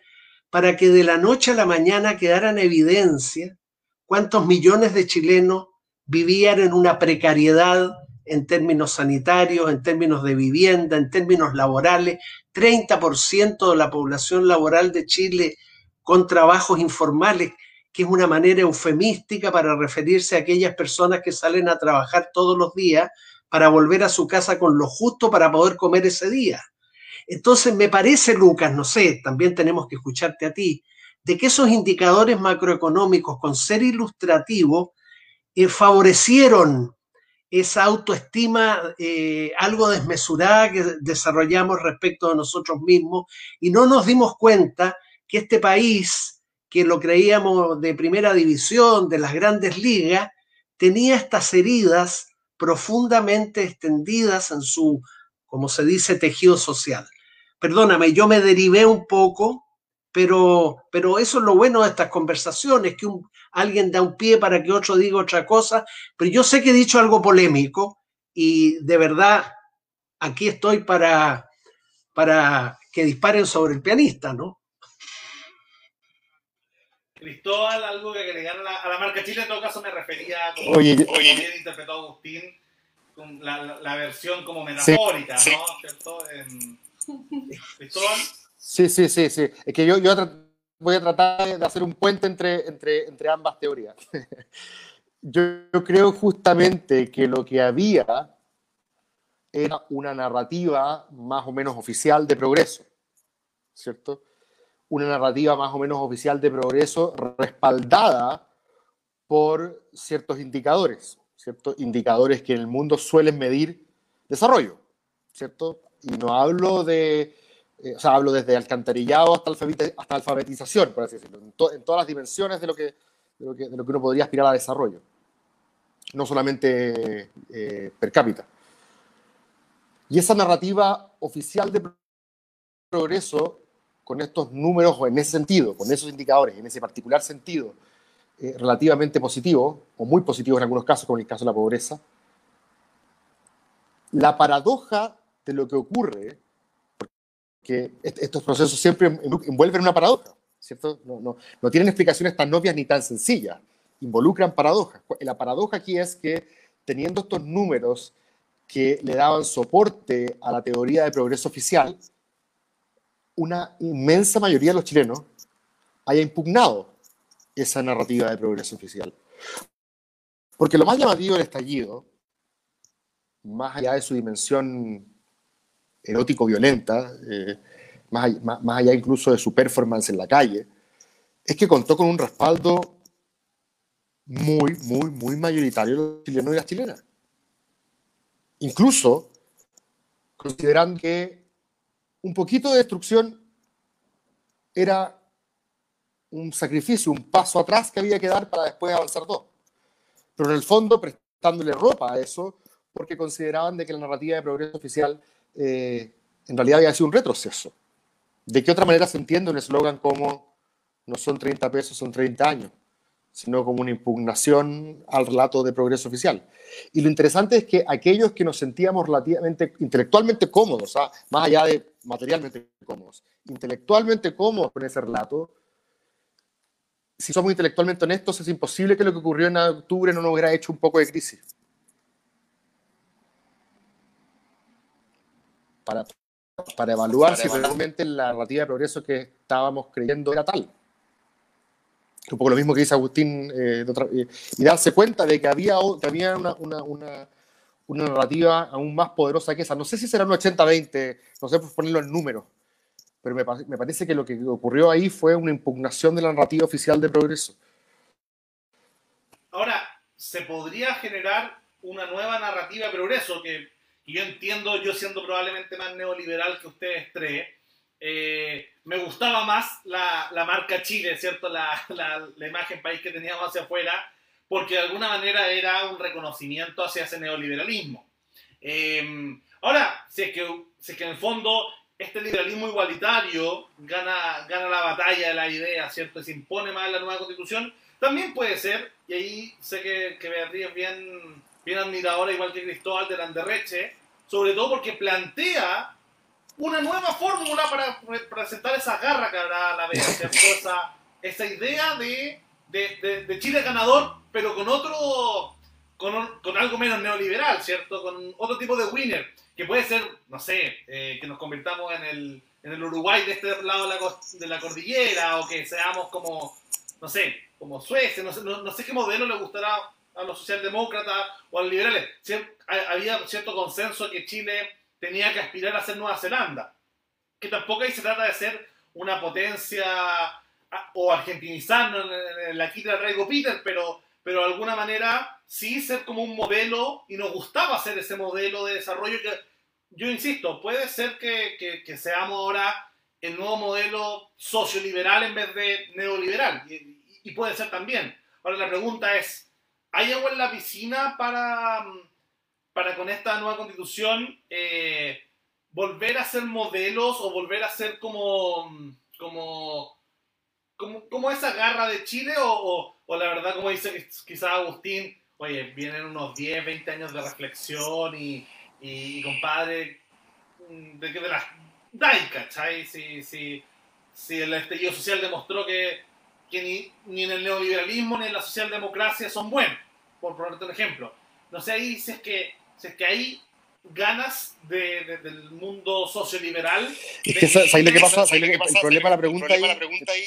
para que de la noche a la mañana quedara en evidencia cuántos millones de chilenos vivían en una precariedad en términos sanitarios, en términos de vivienda, en términos laborales. 30% de la población laboral de Chile con trabajos informales, que es una manera eufemística para referirse a aquellas personas que salen a trabajar todos los días para volver a su casa con lo justo para poder comer ese día. Entonces, me parece, Lucas, no sé, también tenemos que escucharte a ti, de que esos indicadores macroeconómicos, con ser ilustrativos, eh, favorecieron esa autoestima eh, algo desmesurada que desarrollamos respecto de nosotros mismos y no nos dimos cuenta que este país, que lo creíamos de primera división, de las grandes ligas, tenía estas heridas profundamente extendidas en su, como se dice, tejido social. Perdóname, yo me derivé un poco, pero, pero eso es lo bueno de estas conversaciones, que alguien da un pie para que otro diga otra cosa, pero yo sé que he dicho algo polémico y de verdad aquí estoy para, para que disparen sobre el pianista, ¿no? Cristóbal, algo que agregar a la, marca Chile, en todo caso me refería, como, oye, bien interpretó Agustín, con la, versión como metafórica, ¿no? ¿Cierto? Cristóbal. Sí, sí, sí, sí. Es que yo, yo voy a tratar de hacer un puente entre, entre, entre ambas teorías. yo, yo creo justamente que lo que había era una narrativa más o menos oficial de progreso, ¿cierto? una narrativa más o menos oficial de progreso respaldada por ciertos indicadores, ciertos indicadores que en el mundo suelen medir desarrollo, ¿cierto? Y no hablo de, eh, o sea, hablo desde alcantarillado hasta, hasta alfabetización, por así decirlo, en, todas las dimensiones de lo, que, de lo, que, de, lo que, uno podría aspirar a desarrollo, no solamente eh, per cápita. Y esa narrativa oficial de progreso con estos números o en ese sentido, con esos indicadores, en ese particular sentido, eh, relativamente positivo, o muy positivo en algunos casos, como en el caso de la pobreza, la paradoja de lo que ocurre, que estos procesos siempre envuelven una paradoja, ¿cierto? No, no, no tienen explicaciones tan obvias ni tan sencillas, involucran paradojas. La paradoja aquí es que teniendo estos números que le daban soporte a la teoría de progreso oficial, una inmensa mayoría de los chilenos haya impugnado esa narrativa de progreso oficial. Porque lo más llamativo del estallido, más allá de su dimensión erótico-violenta, eh, más, más, allá incluso de su performance en la calle, es que contó con un respaldo muy, muy, muy mayoritario de los chilenos y las chilenas. Incluso considerando que un poquito de destrucción era un sacrificio, un paso atrás que había que dar para después avanzar todo. Pero en el fondo prestándole ropa a eso, porque consideraban de que la narrativa de progreso oficial eh, en realidad había sido un retroceso. ¿De qué otra manera se entiende un eslogan como no son 30 pesos, son 30 años? sino como una impugnación al relato de progreso oficial. Y lo interesante es que aquellos que nos sentíamos relativamente intelectualmente cómodos, más allá de materialmente cómodos, intelectualmente cómodos con ese relato, si somos intelectualmente honestos, es imposible que lo que ocurrió en octubre no nos hubiera hecho un poco de crisis. Para, para evaluar si realmente la narrativa de progreso que estábamos creyendo era tal un poco lo mismo que dice Agustín, eh, eh, y darse cuenta de que había, que había una, una, una, una, narrativa aún más poderosa que esa. No sé si será un 80-20, no sé por ponerlo en números, pero me, me, parece que lo que ocurrió ahí fue una impugnación de la narrativa oficial de progreso. Ahora, ¿se podría generar una nueva narrativa de progreso que, que yo entiendo, yo siendo probablemente más neoliberal que ustedes tres? Eh, me gustaba más la, marca Chile, ¿cierto? La, la, imagen país que teníamos hacia afuera, porque de alguna manera era un reconocimiento hacia ese neoliberalismo. Eh, ahora, si es, que, si que en el fondo este liberalismo igualitario gana, gana la batalla de la idea, ¿cierto? se impone más en la nueva constitución, también puede ser, y ahí sé que, que Beatriz es bien, bien admiradora, igual que Cristóbal de Landerreche, sobre todo porque plantea una nueva fórmula para presentar esa garra que habrá la vez, Esa, esa idea de, de, de, Chile ganador, pero con otro, con, con, algo menos neoliberal, ¿cierto? Con otro tipo de winner, que puede ser, no sé, eh, que nos convirtamos en el, en el Uruguay de este lado de la, de la cordillera, o que seamos como, no sé, como Suecia, no sé, no, sé qué modelo le gustará a los socialdemócratas o a los liberales. había cierto consenso que Chile tenía que aspirar a ser Nueva Zelanda. Que tampoco ahí se trata de ser una potencia o argentinizarnos en la quita de Raigo Peter, pero, pero de alguna manera sí ser como un modelo y nos gustaba ser ese modelo de desarrollo que yo insisto, puede ser que, que, seamos ahora el nuevo modelo socioliberal en vez de neoliberal y, y puede ser también. Ahora la pregunta es, ¿hay agua en la piscina para para con esta nueva constitución eh, volver a ser modelos o volver a ser como, como, como, esa garra de Chile o, la verdad, como dice quizá Agustín, oye, vienen unos 10, 20 años de reflexión y, y, compadre, de, de las DAI, ¿cachai? Si, si, si el estallido social demostró que, que ni, ni en el neoliberalismo ni en la socialdemocracia son buenos, por ponerte un ejemplo. No sé ahí si que si que hay ganas de, del mundo socioliberal. Es que, ¿sabes lo que pasa? ¿Sabes lo que pasa? El problema la pregunta, ahí, la pregunta ahí...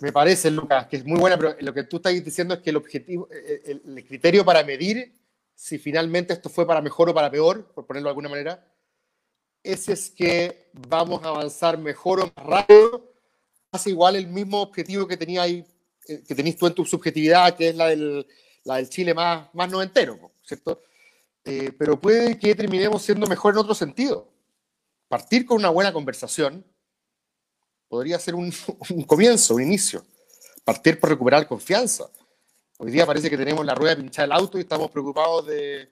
Me parece, Lucas, que es muy buena, pero lo que tú estás diciendo es que el objetivo, eh, eh, el, criterio para medir si finalmente esto fue para mejor o para peor, por ponerlo de alguna manera, ese es que vamos a avanzar mejor o más rápido, hace igual el mismo objetivo que tenía ahí eh, que tenéis tú en tu subjetividad, que es la del, Chile más, más noventero, ¿cierto? Eh, pero puede que terminemos siendo mejor en otro sentido. Partir con una buena conversación podría ser un, comienzo, un inicio. Partir por recuperar confianza. Hoy día parece que tenemos la rueda pinchada del auto y estamos preocupados de,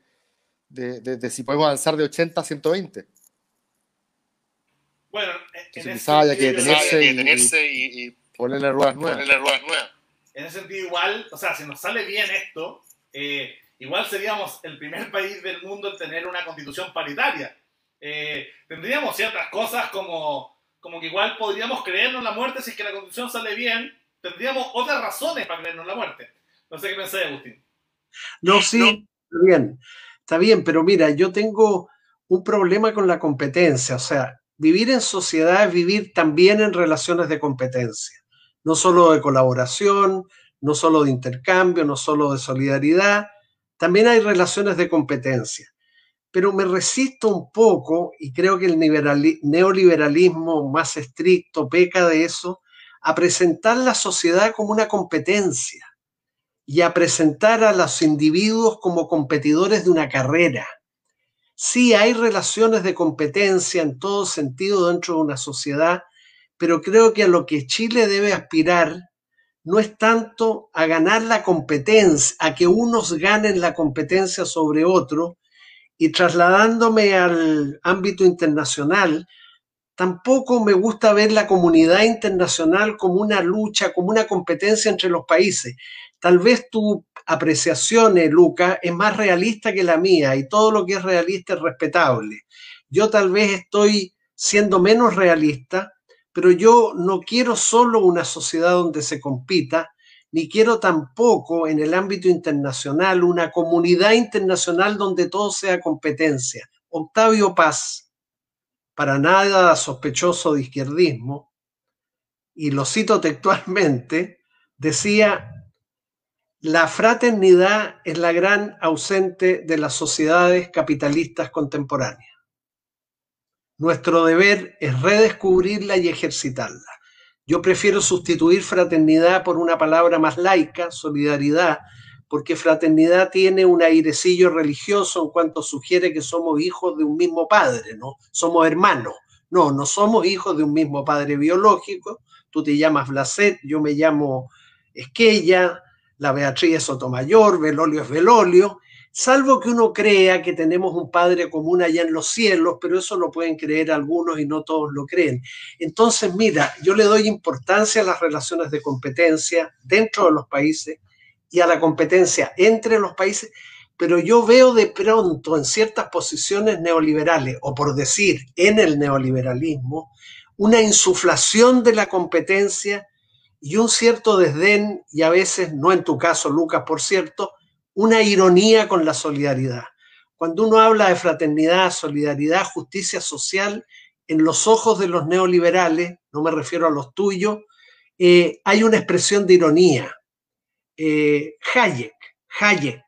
de, si podemos avanzar de 80 a 120. Bueno, en que detenerse, y, y, ponerle ruedas nuevas. Ponerle ruedas nuevas en ese sentido igual, o sea, si nos sale bien esto, eh, igual seríamos el primer país del mundo en tener una constitución paritaria. Eh, tendríamos ciertas cosas como, como que igual podríamos creernos la muerte si es que la constitución sale bien, tendríamos otras razones para creernos la muerte. No sé qué pensé, Agustín. No, sí, está bien, está bien, pero mira, yo tengo un problema con la competencia, o sea, vivir en sociedad es vivir también en relaciones de competencia no solo de colaboración, no solo de intercambio, no solo de solidaridad, también hay relaciones de competencia. Pero me resisto un poco, y creo que el neoliberalismo más estricto peca de eso, a presentar la sociedad como una competencia y a presentar a los individuos como competidores de una carrera. Sí hay relaciones de competencia en todo sentido dentro de una sociedad, pero creo que a lo que Chile debe aspirar no es tanto a ganar la competencia, a que unos ganen la competencia sobre otro, y trasladándome al ámbito internacional, tampoco me gusta ver la comunidad internacional como una lucha, como una competencia entre los países. Tal vez tu apreciación, Luca, es más realista que la mía y todo lo que es realista es respetable. Yo tal vez estoy siendo menos realista pero yo no quiero solo una sociedad donde se compita, ni quiero tampoco en el ámbito internacional una comunidad internacional donde todo sea competencia. Octavio Paz, para nada sospechoso de izquierdismo, y lo cito textualmente, decía, la fraternidad es la gran ausente de las sociedades capitalistas contemporáneas. Nuestro deber es redescubrirla y ejercitarla. Yo prefiero sustituir fraternidad por una palabra más laica, solidaridad, porque fraternidad tiene un airecillo religioso en cuanto sugiere que somos hijos de un mismo padre, ¿no? Somos hermanos. No, no somos hijos de un mismo padre biológico. Tú te llamas Blaset, yo me llamo Esquella, la Beatriz es Sotomayor, Velolio es Velolio, salvo que uno crea que tenemos un Padre común allá en los cielos, pero eso lo pueden creer algunos y no todos lo creen. Entonces, mira, yo le doy importancia a las relaciones de competencia dentro de los países, y a la competencia entre los países, pero yo veo de pronto en ciertas posiciones neoliberales, o por decir, en el neoliberalismo, una insuflación de la competencia y un cierto desdén, y a veces, no en tu caso, Lucas, por cierto, una ironía con la solidaridad. Cuando uno habla de fraternidad, solidaridad, justicia social, en los ojos de los neoliberales, no me refiero a los tuyos, eh, hay una expresión de ironía. Eh, Hayek, Hayek,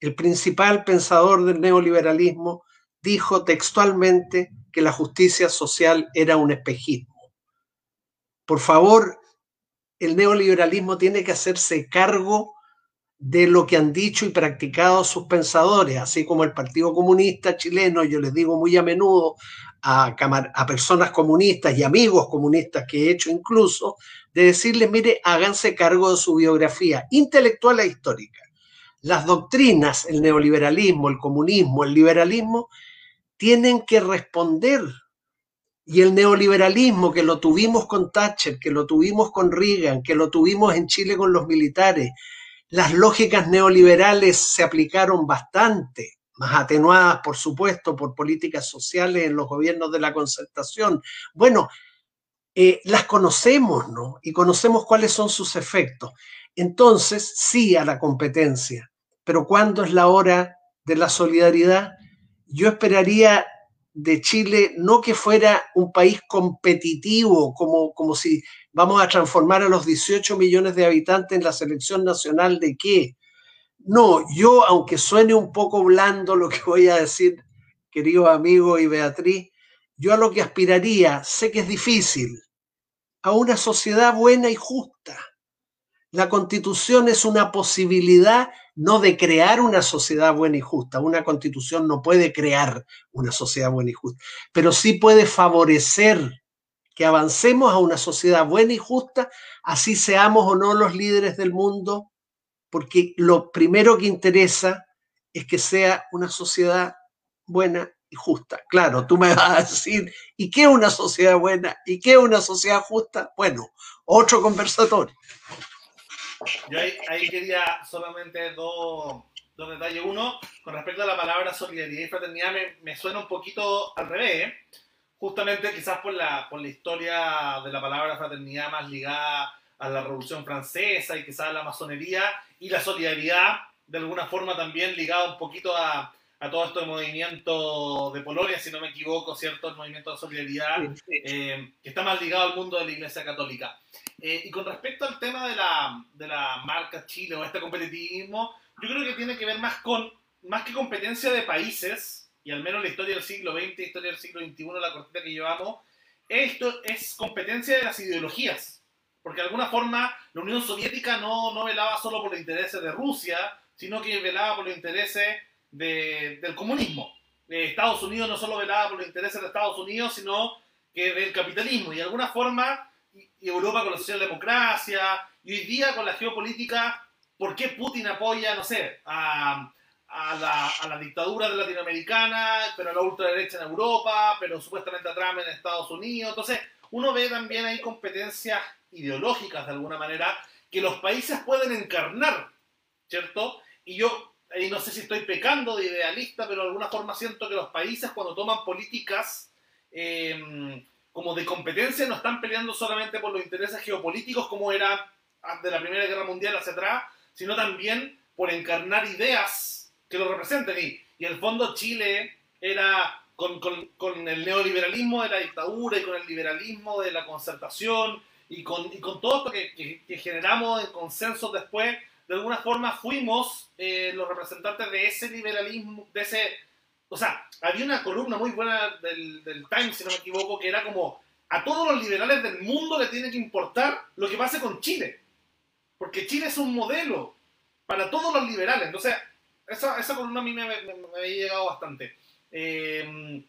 el principal pensador del neoliberalismo, dijo textualmente que la justicia social era un espejismo. Por favor, el neoliberalismo tiene que hacerse cargo de lo que han dicho y practicado sus pensadores, así como el Partido Comunista chileno, yo les digo muy a menudo a, personas comunistas y amigos comunistas que he hecho incluso, de decirles, mire, háganse cargo de su biografía intelectual e histórica. Las doctrinas, el neoliberalismo, el comunismo, el liberalismo, tienen que responder y el neoliberalismo que lo tuvimos con Thatcher, que lo tuvimos con Reagan, que lo tuvimos en Chile con los militares, las lógicas neoliberales se aplicaron bastante, más atenuadas, por supuesto, por políticas sociales en los gobiernos de la concertación. Bueno, eh, las conocemos, ¿no? Y conocemos cuáles son sus efectos. Entonces, sí a la competencia, pero ¿cuándo es la hora de la solidaridad? Yo esperaría de Chile no que fuera un país competitivo, como, como si vamos a transformar a los 18 millones de habitantes en la selección nacional de qué. No, yo, aunque suene un poco blando lo que voy a decir, querido amigo y Beatriz, yo a lo que aspiraría, sé que es difícil, a una sociedad buena y justa. La constitución es una posibilidad no de crear una sociedad buena y justa. Una constitución no puede crear una sociedad buena y justa, pero sí puede favorecer que avancemos a una sociedad buena y justa, así seamos o no los líderes del mundo, porque lo primero que interesa es que sea una sociedad buena y justa. Claro, tú me vas a decir, ¿y qué es una sociedad buena? ¿Y qué es una sociedad justa? Bueno, otro conversatorio. Yo ahí, quería solamente dos, detalles. Uno, con respecto a la palabra solidaridad y fraternidad, me, suena un poquito al revés. ¿eh? Justamente quizás por la, por la historia de la palabra fraternidad más ligada a la Revolución Francesa y quizás a la masonería y la solidaridad de alguna forma también ligada un poquito a, a todo este movimiento de Polonia, si no me equivoco, ¿cierto? El movimiento de solidaridad, eh, que está más ligado al mundo de la Iglesia Católica. Eh, y con respecto al tema de la, de la marca Chile o este competitivismo, yo creo que tiene que ver más con, más que competencia de países, y al menos la historia del siglo XX, la historia del siglo XXI, la cortita que llevamos, esto es competencia de las ideologías. Porque de alguna forma la Unión Soviética no, no velaba solo por los intereses de Rusia, sino que velaba por los intereses del comunismo. Estados Unidos no solo velaba por los intereses de Estados Unidos, sino que del capitalismo. Y de alguna forma, Europa con la socialdemocracia, y hoy día con la geopolítica, ¿por qué Putin apoya, no sé, a, a, la, a la, dictadura de latinoamericana, pero a la ultraderecha en Europa, pero supuestamente a Trump en Estados Unidos? Entonces, uno ve también ahí competencias ideológicas de alguna manera que los países pueden encarnar, ¿cierto? Y yo y no sé si estoy pecando de idealista, pero de alguna forma siento que los países cuando toman políticas eh, como de competencia no están peleando solamente por los intereses geopolíticos como era de la Primera Guerra Mundial hacia atrás, sino también por encarnar ideas que lo representen. Y, y en el fondo Chile era con, con, con, el neoliberalismo de la dictadura y con el liberalismo de la concertación y con, y con todo esto que, que, que generamos en consensos después, de alguna forma fuimos eh, los representantes de ese liberalismo, de ese... O sea, había una columna muy buena del, del Times, si no me equivoco, que era como, a todos los liberales del mundo le tiene que importar lo que pase con Chile. Porque Chile es un modelo para todos los liberales. Entonces, esa, esa columna a mí me, había llegado bastante. Eh,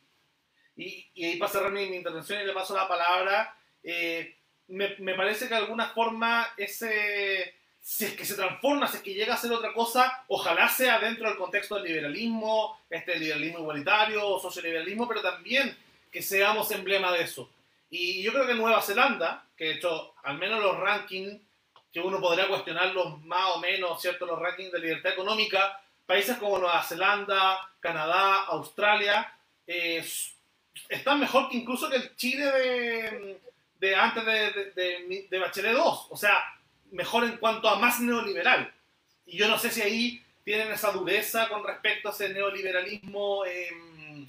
y, y, ahí para cerrar mi, intervención y le paso la palabra, eh, me, me, parece que de alguna forma ese, si es que se transforma, si es que llega a ser otra cosa, ojalá sea dentro del contexto del liberalismo, este liberalismo igualitario socioliberalismo, pero también que seamos emblema de eso. Y yo creo que Nueva Zelanda, que de hecho, al menos los rankings que uno podría cuestionarlos más o menos, ¿cierto? Los rankings de libertad económica, países como Nueva Zelanda, Canadá, Australia, eh, están mejor que incluso que el Chile de, de antes de, de, de, Bachelet 2. O sea, mejor en cuanto a más neoliberal. Y yo no sé si ahí tienen esa dureza con respecto a ese neoliberalismo em,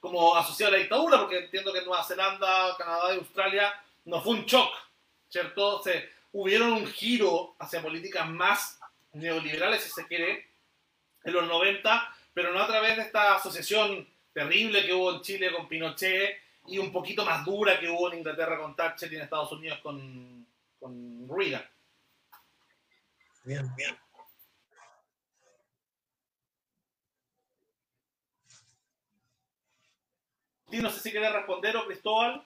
como asociado a la dictadura, porque entiendo que Nueva Zelanda, Canadá y Australia no fue un shock, ¿cierto? Se, hubieron un giro hacia políticas más neoliberales, si se quiere, en los 90, pero no a través de esta asociación terrible que hubo en Chile con Pinochet y un poquito más dura que hubo en Inglaterra con Thatcher y en Estados Unidos con, con Reagan. Bien, bien. no sé si quiere responder o Cristóbal.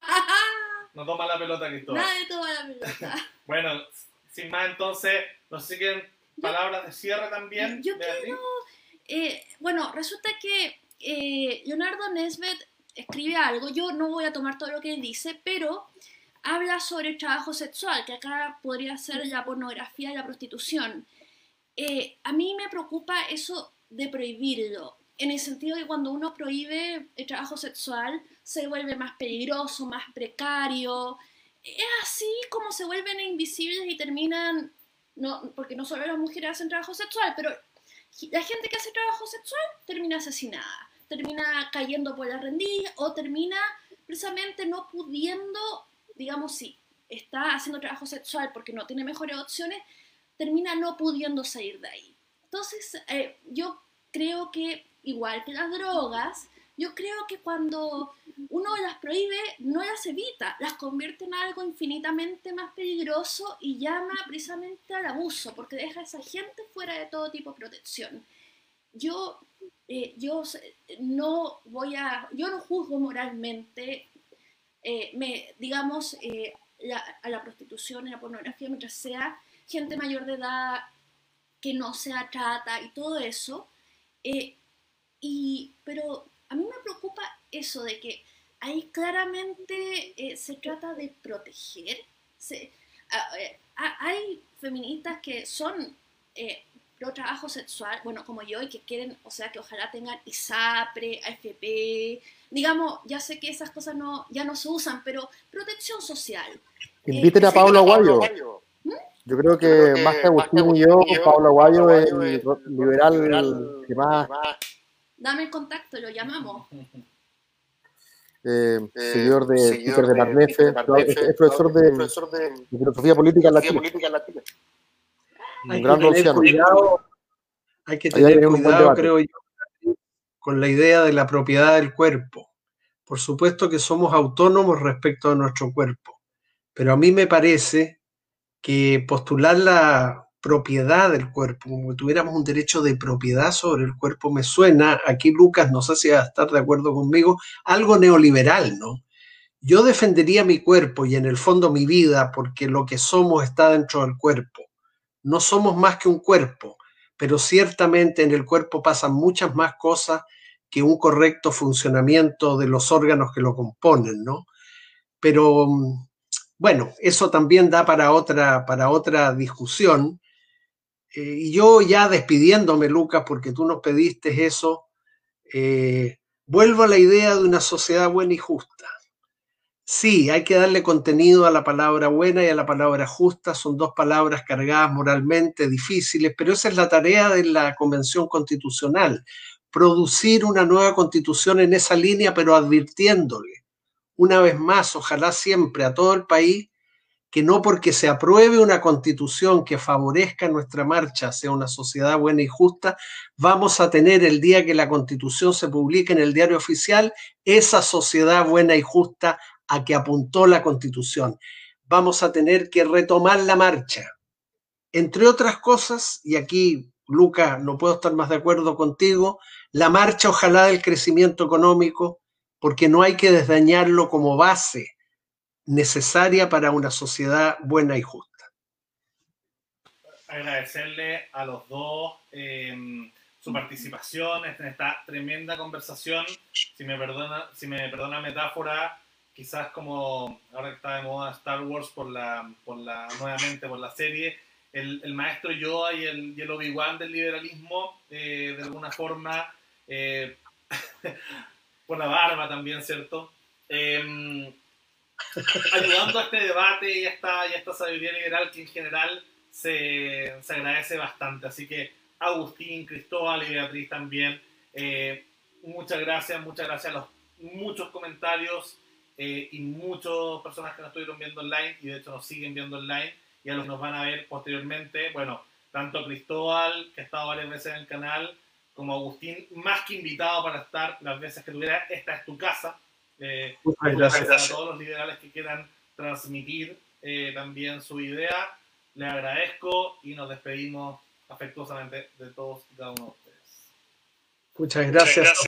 No toma la pelota, Cristóbal. Nadie toma la pelota. bueno, sin más entonces, no sé si quieren palabras de cierre también. Yo quiero... Eh, bueno, resulta que eh, Leonardo Nesbet escribe algo, yo no voy a tomar todo lo que él dice, pero habla sobre el trabajo sexual, que acá podría ser la pornografía y la prostitución. Eh, a mí me preocupa eso de prohibirlo en el sentido de que cuando uno prohíbe el trabajo sexual se vuelve más peligroso, más precario. Es así como se vuelven invisibles y terminan, no, porque no solo las mujeres hacen trabajo sexual, pero la gente que hace trabajo sexual termina asesinada, termina cayendo por la rendilla o termina precisamente no pudiendo, digamos, si está haciendo trabajo sexual porque no tiene mejores opciones, termina no pudiendo salir de ahí. Entonces, eh, yo creo que igual que las drogas, yo creo que cuando uno las prohíbe, no las evita, las convierte en algo infinitamente más peligroso y llama precisamente al abuso, porque deja a esa gente fuera de todo tipo de protección. Yo, eh, yo no voy a, yo no juzgo moralmente, eh, me, digamos, eh, a la prostitución y la pornografía mientras sea gente mayor de edad que no sea trata y todo eso. Y, pero a mí me preocupa eso de que ahí claramente eh, se trata de proteger. Eh, hay feministas que son eh, pro trabajo sexual, bueno, como yo, y que quieren, o sea, que ojalá tengan ISAPRE, AFP, digamos, ya sé que esas cosas no, ya no se usan, pero protección social. Inviten a Pablo Aguayo. ¿Mm? Yo creo que, más que Agustín y yo, Pablo Aguayo es el liberal que más Dame el contacto, lo llamamos. Eh, eh seguidor de Peter de Marnefe, es, profesor de, filosofía política en la Hay que tener cuidado, hay que tener cuidado, creo yo, con la idea de la propiedad del cuerpo. Por supuesto que somos autónomos respecto a nuestro cuerpo, pero a mí me parece que postular la propiedad del cuerpo, como que tuviéramos un derecho de propiedad sobre el cuerpo, me suena, aquí Lucas, no sé si va a estar de acuerdo conmigo, algo neoliberal, ¿no? Yo defendería mi cuerpo y en el fondo mi vida porque lo que somos está dentro del cuerpo. No somos más que un cuerpo, pero ciertamente en el cuerpo pasan muchas más cosas que un correcto funcionamiento de los órganos que lo componen, ¿no? Pero mm, bueno, eso también da para otra, para otra discusión. Eh, y yo ya despidiéndome, Lucas, porque tú nos pediste eso, eh, vuelvo a la idea de una sociedad buena y justa. Sí, hay que darle contenido a la palabra buena y a la palabra justa. Son dos palabras cargadas moralmente difíciles, pero esa es la tarea de la Convención Constitucional. Producir una nueva constitución en esa línea, pero advirtiéndole, una vez más, ojalá siempre a todo el país, que no porque se apruebe una constitución que favorezca nuestra marcha hacia una sociedad buena y justa, vamos a tener el día que la constitución se publique en el diario oficial esa sociedad buena y justa a que apuntó la constitución. Vamos a tener que retomar la marcha. Entre otras cosas, y aquí, Luca, no puedo estar más de acuerdo contigo, la marcha ojalá del crecimiento económico, porque no hay que desdañarlo como base necesaria para una sociedad buena y justa. Agradecerle a los dos em, su participación en esta tremenda conversación. Si me perdona, si me perdona metáfora, quizás como ahora que está de moda Star Wars por la, por la nuevamente por la serie, el, el maestro Yoda y el, y el Obi-Wan del liberalismo, eh, de alguna forma, eh, por la barba también, ¿cierto? Em, ayudando a este debate y a esta, y a esta sabiduría liberal que en general se, se agradece bastante. Así que Agustín, Cristóbal y Beatriz también, eh, muchas gracias, muchas gracias a los muchos comentarios eh, y muchas personas que nos estuvieron viendo online y de hecho nos siguen viendo online y a los que nos van a ver posteriormente. Bueno, tanto Cristóbal, que ha estado varias veces en el canal, como Agustín, más que invitado para estar las veces que tuviera, esta es tu casa. Eh, Muchas gracias gracias. a todos los liberales que quieran transmitir eh, también su idea. Les agradezco y nos despedimos afectuosamente de todos y cada uno de ustedes. Muchas gracias.